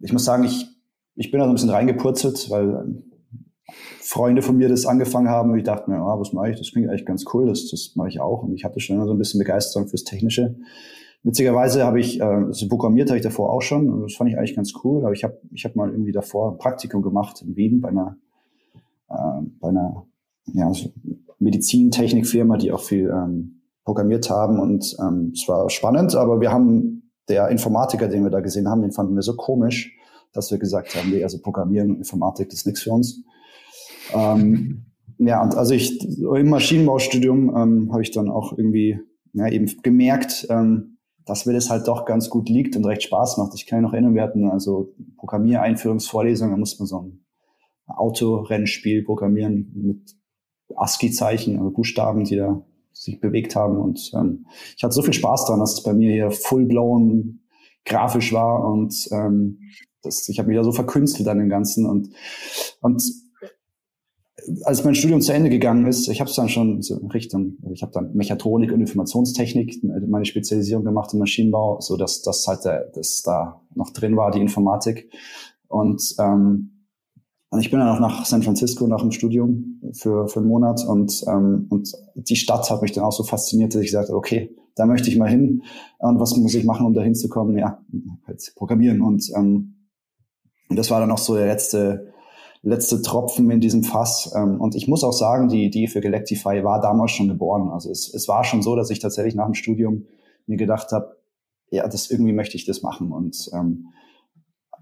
ich muss sagen, ich, ich bin da so ein bisschen reingepurzelt, weil ähm, Freunde von mir das angefangen haben und ich dachte mir, ah, was mache ich? Das klingt eigentlich ganz cool, das, das mache ich auch. Und ich hatte schon immer so ein bisschen Begeisterung fürs Technische. Witzigerweise habe ich, äh, also programmiert habe ich davor auch schon und das fand ich eigentlich ganz cool. Aber ich habe ich hab mal irgendwie davor ein Praktikum gemacht in Wien bei einer, äh, bei einer ja, so Medizintechnikfirma, die auch viel ähm, programmiert haben und ähm, es war spannend, aber wir haben der Informatiker, den wir da gesehen haben, den fanden wir so komisch, dass wir gesagt haben, nee, also Programmieren, Informatik, das ist nichts für uns. Ähm, ja, und also ich im Maschinenbaustudium ähm, habe ich dann auch irgendwie ja, eben gemerkt, ähm, dass mir das halt doch ganz gut liegt und recht Spaß macht. Ich kann mich noch erinnern, wir hatten also Programmiereinführungsvorlesungen, da musste man so ein Autorennspiel programmieren mit ASCII-Zeichen, also Buchstaben, die da sich bewegt haben. Und ähm, ich hatte so viel Spaß dran, dass es bei mir hier full-blown grafisch war und ähm, das, ich habe mich da so verkünstelt an dem Ganzen. Und, und als mein Studium zu Ende gegangen ist, ich habe es dann schon so in Richtung, ich habe dann Mechatronik und Informationstechnik meine Spezialisierung gemacht im Maschinenbau, so dass das halt der, das da noch drin war, die Informatik. Und ähm, und ich bin dann auch nach San Francisco nach dem Studium für, für einen Monat und, ähm, und die Stadt hat mich dann auch so fasziniert, dass ich gesagt habe, okay, da möchte ich mal hin. Und was muss ich machen, um da hinzukommen? Ja, halt programmieren. Und, ähm, das war dann auch so der letzte, letzte Tropfen in diesem Fass. Ähm, und ich muss auch sagen, die Idee für Galactify war damals schon geboren. Also es, es war schon so, dass ich tatsächlich nach dem Studium mir gedacht habe, ja, das irgendwie möchte ich das machen. Und, ähm,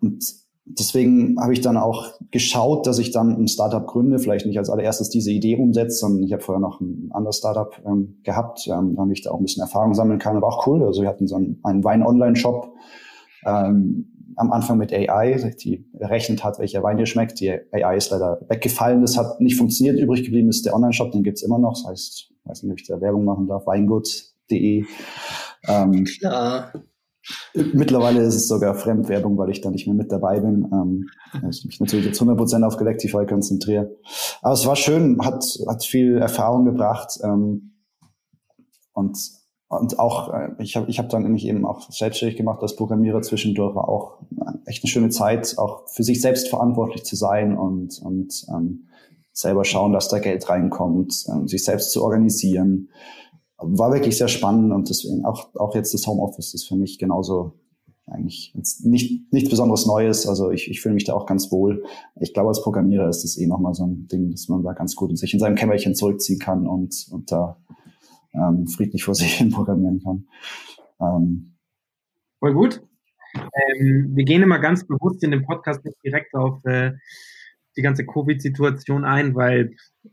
und deswegen habe ich dann auch geschaut, dass ich dann ein Startup gründe, vielleicht nicht als allererstes diese Idee umsetze, sondern ich habe vorher noch ein anderes Startup ähm, gehabt, ähm, damit ich da auch ein bisschen Erfahrung sammeln kann. Aber auch cool. Also wir hatten so einen, einen Wein-Online-Shop ähm, am Anfang mit AI, die errechnet hat, welcher Wein dir schmeckt. Die AI ist leider weggefallen, das hat nicht funktioniert. Übrig geblieben ist der Online-Shop, den gibt's immer noch. Das heißt, ich weiß nicht, ob ich da Werbung machen darf, weingut.de. Ähm, Klar. Mittlerweile ist es sogar Fremdwerbung, weil ich da nicht mehr mit dabei bin. Ähm, ich mich natürlich jetzt 100% auf Galactify konzentriere. Aber es war schön, hat, hat viel Erfahrung gebracht. Ähm, und, und auch, äh, ich habe ich hab dann nämlich eben auch selbstständig gemacht als Programmierer zwischendurch, war auch echt eine schöne Zeit, auch für sich selbst verantwortlich zu sein und, und ähm, selber schauen, dass da Geld reinkommt, ähm, sich selbst zu organisieren war wirklich sehr spannend und deswegen auch, auch jetzt das Homeoffice ist für mich genauso eigentlich nicht, nichts besonderes Neues. Also ich, ich fühle mich da auch ganz wohl. Ich glaube, als Programmierer ist das eh nochmal so ein Ding, dass man da ganz gut in sich in seinem Kämmerchen zurückziehen kann und, und da ähm, friedlich vor sich hin programmieren kann. Ähm, Voll gut. Ähm, wir gehen immer ganz bewusst in dem Podcast nicht direkt auf äh, die ganze Covid-Situation ein, weil äh,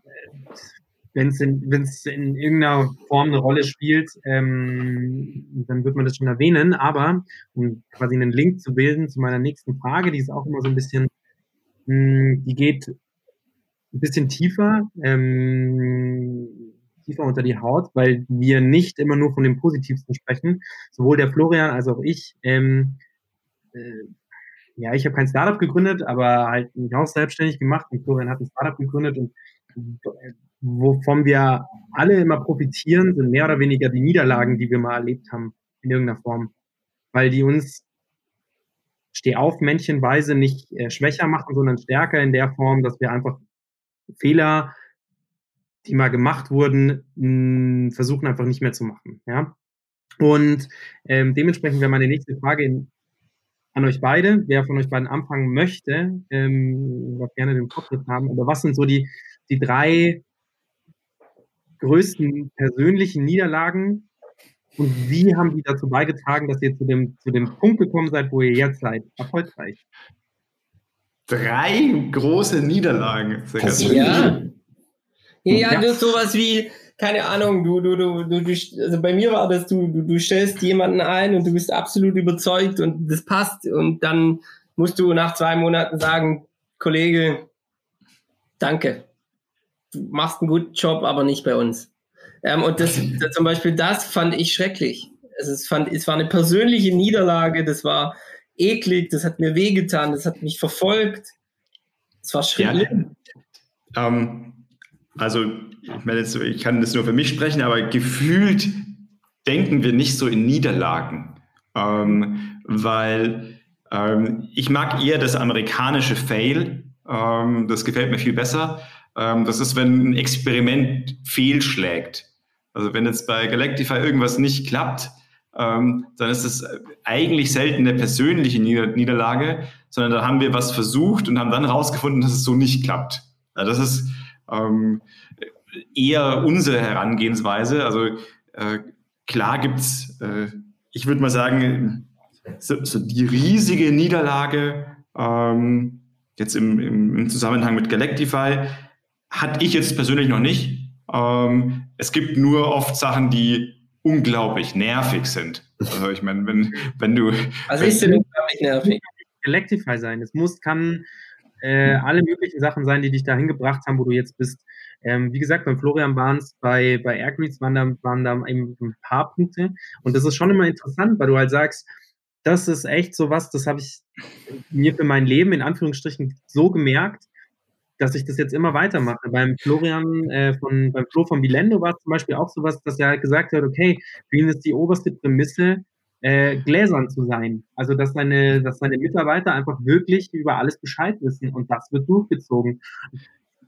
wenn es in, wenn's in irgendeiner Form eine Rolle spielt, ähm, dann wird man das schon erwähnen. Aber um quasi einen Link zu bilden zu meiner nächsten Frage, die ist auch immer so ein bisschen, mh, hm, die geht ein bisschen tiefer, ähm, tiefer unter die Haut, weil wir nicht immer nur von dem Positivsten sprechen. Sowohl der Florian als auch ich. Ähm, äh, ja, ich habe kein Startup gegründet, aber halt mich auch selbstständig gemacht und Florian hat ein Startup gegründet und wovon wir alle immer profitieren, sind mehr oder weniger die Niederlagen, die wir mal erlebt haben, in irgendeiner Form. Weil die uns Stehauf-Männchenweise nicht äh, schwächer machen, sondern stärker in der Form, dass wir einfach Fehler, die mal gemacht wurden, mh, versuchen einfach nicht mehr zu machen. Ja? Und ähm, dementsprechend wäre meine nächste Frage in, an euch beide, wer von euch beiden anfangen möchte, ähm, darf gerne den Podcast haben, aber was sind so die, die drei größten persönlichen Niederlagen und wie haben die dazu beigetragen, dass ihr zu dem, zu dem Punkt gekommen seid, wo ihr jetzt seid? Erfolgreich. Drei große Niederlagen. Ja. Ja, ja, sowas wie, keine Ahnung, du, du, du, du, also bei mir war das, du, du, du stellst jemanden ein und du bist absolut überzeugt und das passt und dann musst du nach zwei Monaten sagen, Kollege, danke du machst einen guten Job, aber nicht bei uns. Ähm, und das, das, zum Beispiel das fand ich schrecklich. Also es, fand, es war eine persönliche Niederlage, das war eklig, das hat mir wehgetan, das hat mich verfolgt. Es war schlimm. Ja. Ähm, also, ich, meine jetzt, ich kann das nur für mich sprechen, aber gefühlt denken wir nicht so in Niederlagen. Ähm, weil ähm, ich mag eher das amerikanische Fail. Ähm, das gefällt mir viel besser. Ähm, das ist, wenn ein Experiment fehlschlägt. Also wenn jetzt bei Galactify irgendwas nicht klappt, ähm, dann ist es eigentlich selten eine persönliche Nieder Niederlage, sondern da haben wir was versucht und haben dann herausgefunden, dass es so nicht klappt. Ja, das ist ähm, eher unsere Herangehensweise. Also äh, klar gibt's, äh, ich würde mal sagen, so, so die riesige Niederlage ähm, jetzt im, im, im Zusammenhang mit Galactify hatte ich jetzt persönlich noch nicht. Ähm, es gibt nur oft Sachen, die unglaublich nervig sind. Also ich meine, wenn, wenn du. Also ist denn unglaublich nervig? Electify sein. Es muss, kann äh, alle möglichen Sachen sein, die dich dahin gebracht haben, wo du jetzt bist. Ähm, wie gesagt, beim Florian waren es bei, bei Airgreets waren da, waren da eben ein paar Punkte. Und das ist schon immer interessant, weil du halt sagst, das ist echt so was, das habe ich mir für mein Leben in Anführungsstrichen so gemerkt, dass ich das jetzt immer weitermache. Beim Florian äh, von, beim Flo von Bilendo war es zum Beispiel auch sowas, dass er halt gesagt hat, okay, für ihn ist die oberste Prämisse, äh, gläsern zu sein. Also dass seine, dass seine Mitarbeiter einfach wirklich über alles Bescheid wissen und das wird durchgezogen.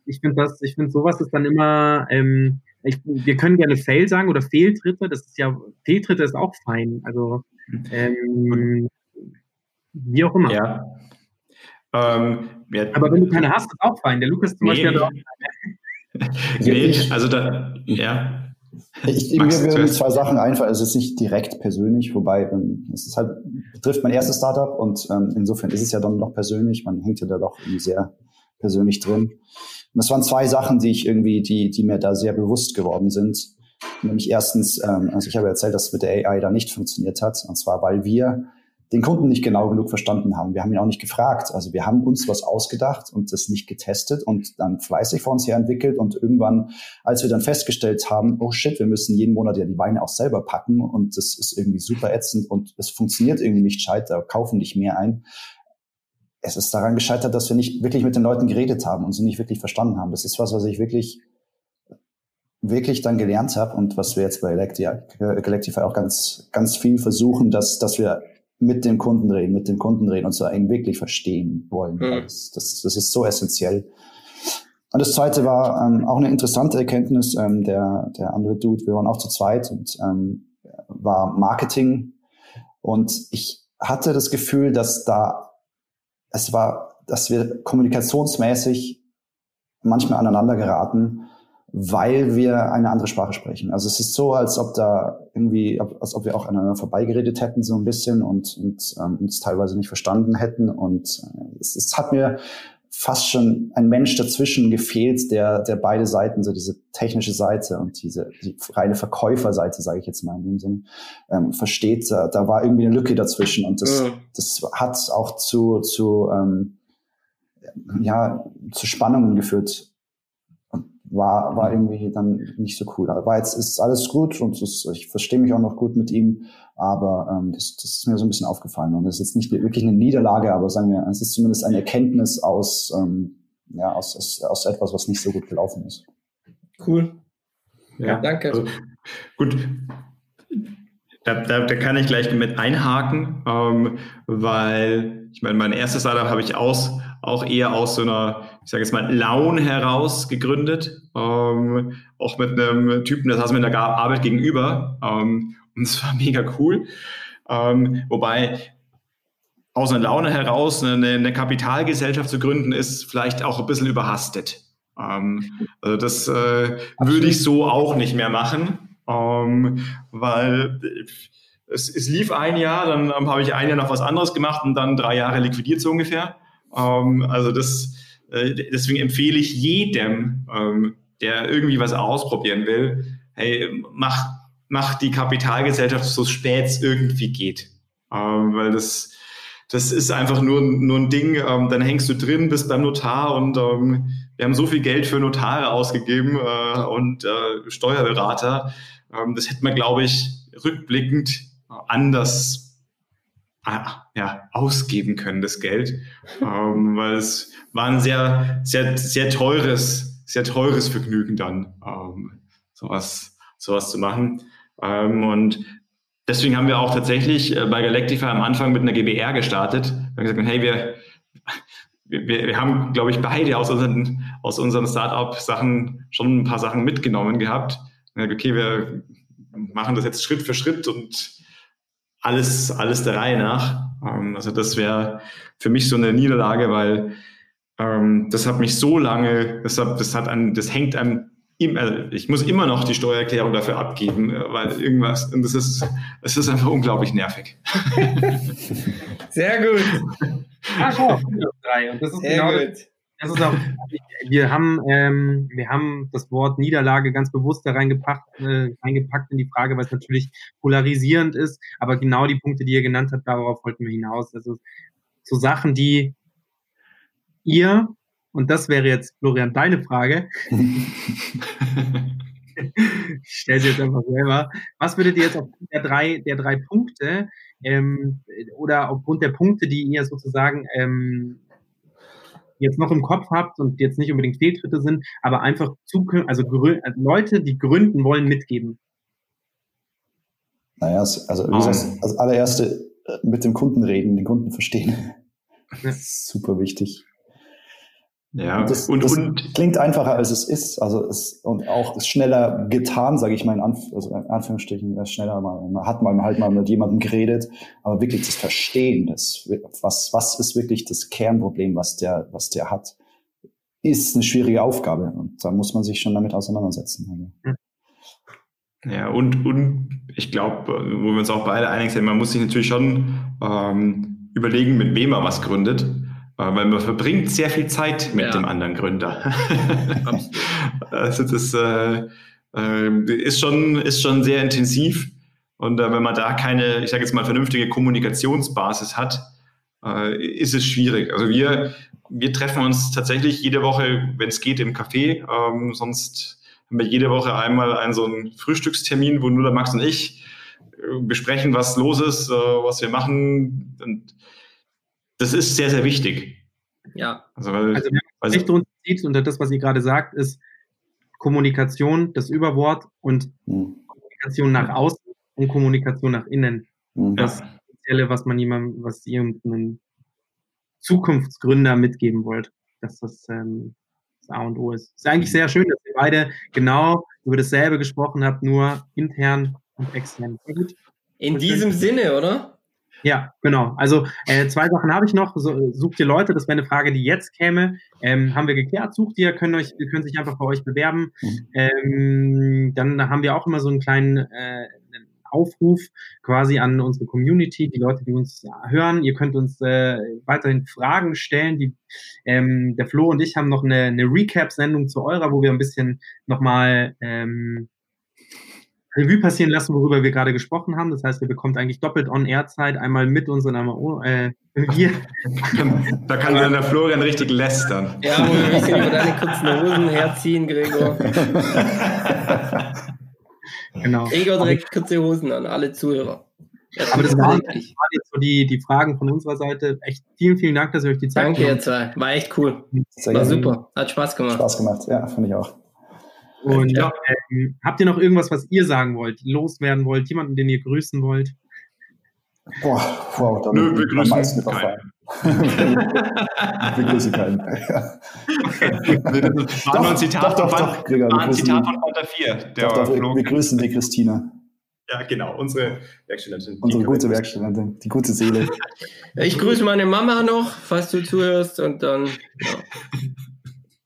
Ich finde das, ich finde sowas ist dann immer, ähm, ich, wir können gerne Fail sagen oder Fehltritte, das ist ja, Fehltritte ist auch fein. Also ähm, wie auch immer. Ja. Ähm, ja, Aber wenn du keine hast, ist auch fein. Der Lukas zum nee. Beispiel hat auch Nee, also da, ja. Ich, mir würden zwei Sachen einfallen. Es ist nicht direkt persönlich, wobei ähm, es ist halt, betrifft mein erstes Startup und ähm, insofern ist es ja dann noch persönlich. Man hängt ja da doch irgendwie sehr persönlich drin. Und das waren zwei Sachen, die ich irgendwie, die, die mir da sehr bewusst geworden sind. Nämlich erstens, ähm, also ich habe erzählt, dass es mit der AI da nicht funktioniert hat. Und zwar, weil wir den Kunden nicht genau genug verstanden haben. Wir haben ihn auch nicht gefragt. Also wir haben uns was ausgedacht und das nicht getestet und dann fleißig vor uns her entwickelt und irgendwann, als wir dann festgestellt haben, oh shit, wir müssen jeden Monat ja die Weine auch selber packen und das ist irgendwie super ätzend und es funktioniert irgendwie nicht gescheit, da kaufen nicht mehr ein. Es ist daran gescheitert, dass wir nicht wirklich mit den Leuten geredet haben und sie nicht wirklich verstanden haben. Das ist was, was ich wirklich wirklich dann gelernt habe und was wir jetzt bei Electify auch ganz, ganz viel versuchen, dass, dass wir mit dem Kunden reden, mit dem Kunden reden und so einen wirklich verstehen wollen. Mhm. Das, das, das, ist so essentiell. Und das zweite war ähm, auch eine interessante Erkenntnis. Ähm, der, der andere Dude, wir waren auch zu zweit und ähm, war Marketing. Und ich hatte das Gefühl, dass da es war, dass wir kommunikationsmäßig manchmal aneinander geraten weil wir eine andere Sprache sprechen. Also es ist so, als ob da irgendwie, als ob wir auch aneinander vorbeigeredet hätten so ein bisschen und, und ähm, uns teilweise nicht verstanden hätten. Und äh, es, es hat mir fast schon ein Mensch dazwischen gefehlt, der, der beide Seiten, so diese technische Seite und diese die reine Verkäuferseite, sage ich jetzt mal in dem Sinn, ähm, versteht. Da, da war irgendwie eine Lücke dazwischen und das, mhm. das hat auch zu, zu ähm, ja, zu Spannungen geführt war, war irgendwie dann nicht so cool. Aber jetzt ist alles gut und ist, ich verstehe mich auch noch gut mit ihm, aber ähm, das, das ist mir so ein bisschen aufgefallen. Und es ist jetzt nicht wirklich eine Niederlage, aber sagen wir, es ist zumindest eine Erkenntnis aus, ähm, ja, aus, aus, aus etwas, was nicht so gut gelaufen ist. Cool. Ja, danke. Also, gut. Da, da, da kann ich gleich mit einhaken, ähm, weil ich meine, mein erstes Startup habe ich aus, auch eher aus so einer, ich sage jetzt mal, Laune heraus gegründet. Ähm, auch mit einem Typen, das saß mir in der Arbeit gegenüber. Ähm, und es war mega cool. Ähm, wobei aus einer Laune heraus eine, eine, Kapitalgesellschaft zu gründen, ist vielleicht auch ein bisschen überhastet. Ähm, also das äh, würde ich so auch nicht mehr machen, ähm, weil es, es, lief ein Jahr, dann habe ich ein Jahr noch was anderes gemacht und dann drei Jahre liquidiert so ungefähr. Ähm, also das, äh, deswegen empfehle ich jedem, ähm, der irgendwie was ausprobieren will, hey, mach, mach die Kapitalgesellschaft so spät es irgendwie geht. Ähm, weil das, das ist einfach nur, nur ein Ding, ähm, dann hängst du drin, bist beim Notar und ähm, wir haben so viel Geld für Notare ausgegeben äh, und äh, Steuerberater. Ähm, das hätte man, glaube ich, rückblickend anders Ah, ja, ausgeben können, das Geld. ähm, weil es war ein sehr, sehr, sehr teures, sehr teures Vergnügen dann, ähm, sowas, sowas zu machen. Ähm, und deswegen haben wir auch tatsächlich äh, bei Galactify am Anfang mit einer GBR gestartet. Wir haben gesagt, hey, wir, wir, wir haben, glaube ich, beide aus unseren, aus unseren Startup-Sachen schon ein paar Sachen mitgenommen gehabt. Okay, wir machen das jetzt Schritt für Schritt und alles, alles der Reihe nach. Ähm, also das wäre für mich so eine Niederlage, weil ähm, das hat mich so lange, das hat, das hat an, das hängt einem also ich muss immer noch die Steuererklärung dafür abgeben, äh, weil irgendwas, und das ist, es ist einfach unglaublich nervig. Sehr gut. Ach, oh, drei. Und das ist Sehr genau gut. Das, das ist auch, wir haben, ähm, wir haben das Wort Niederlage ganz bewusst da reingepackt, äh, reingepackt in die Frage, weil es natürlich polarisierend ist. Aber genau die Punkte, die ihr genannt habt, darauf wollten wir hinaus. Also so Sachen, die ihr, und das wäre jetzt, Florian, deine Frage. ich stelle sie jetzt einfach selber. Was würdet ihr jetzt aufgrund der drei, der drei Punkte ähm, oder aufgrund der Punkte, die ihr sozusagen ähm, jetzt noch im Kopf habt und jetzt nicht unbedingt Fehltritte sind, aber einfach Zukün also, also Leute, die gründen wollen, mitgeben? Naja, also wie gesagt, als allererste äh, mit dem Kunden reden, den Kunden verstehen. Das ist super wichtig. Ja, das, und, das und klingt einfacher als es ist, also es und auch schneller getan, sage ich mal in, Anf also in Anführungsstrichen, schneller mal, man hat mal halt mal mit jemandem geredet, aber wirklich das Verstehen, das was was ist wirklich das Kernproblem, was der was der hat, ist eine schwierige Aufgabe. Und da muss man sich schon damit auseinandersetzen. Ja, und, und ich glaube, wo wir uns auch beide einig sind, man muss sich natürlich schon ähm, überlegen, mit wem man was gründet, weil man verbringt sehr viel Zeit mit ja. dem anderen Gründer. also das äh, äh, ist, schon, ist schon sehr intensiv. Und äh, wenn man da keine, ich sage jetzt mal, vernünftige Kommunikationsbasis hat, äh, ist es schwierig. Also wir, wir treffen uns tatsächlich jede Woche, wenn es geht, im Café. Ähm, sonst haben wir jede Woche einmal einen so einen Frühstückstermin, wo nur der Max und ich äh, besprechen, was los ist, was wir machen. Und das ist sehr, sehr wichtig. Ja. Also, weil, also was sich uns sieht, und das, was ihr gerade sagt, ist Kommunikation, das Überwort und mhm. Kommunikation nach außen und Kommunikation nach innen. Mhm. Das Spezielle, was man jemandem, was ihr einem Zukunftsgründer mitgeben wollt, dass das ähm, das A und O ist. Ist eigentlich sehr schön, dass ihr beide genau über dasselbe gesprochen habt, nur intern und extern. In diesem Sinne, oder? Ja, genau. Also äh, zwei Sachen habe ich noch. So, sucht ihr Leute, das wäre eine Frage, die jetzt käme. Ähm, haben wir geklärt, sucht ihr, können euch, können sich einfach bei euch bewerben. Mhm. Ähm, dann haben wir auch immer so einen kleinen äh, Aufruf quasi an unsere Community, die Leute, die uns hören. Ihr könnt uns äh, weiterhin Fragen stellen. Die, ähm, der Flo und ich haben noch eine, eine Recap-Sendung zu eurer, wo wir ein bisschen nochmal ähm, Revue passieren lassen, worüber wir gerade gesprochen haben. Das heißt, ihr bekommt eigentlich doppelt On-Air-Zeit, einmal mit uns und einmal oh, äh, wir. Da kann dann der Florian richtig lästern. Ja, wo wir ein bisschen über deine kurzen Hosen herziehen, Gregor. Genau. Gregor direkt kurze Hosen an, alle Zuhörer. Aber das waren, das waren jetzt so die, die Fragen von unserer Seite. Echt vielen, vielen Dank, dass ihr euch die Zeit Danke, ihr zwei. War echt cool. Sehr War gerne. super. Hat Spaß gemacht. Spaß gemacht, ja, fand ich auch. Und ja. ähm, habt ihr noch irgendwas, was ihr sagen wollt, loswerden wollt, jemanden, den ihr grüßen wollt? Boah, wow, da Nö, wir grüßen keinen. wir grüßen keinen. Das war nur ein Zitat, doch, doch, doch, Gregor, ein Zitat von Walter 4. Der doch, doch, wir grüßen die Christina. Ja, genau, unsere Werkstudentin. Unsere gute Werkstudentin, die gute Seele. Ich grüße meine Mama noch, falls du zuhörst und dann ja.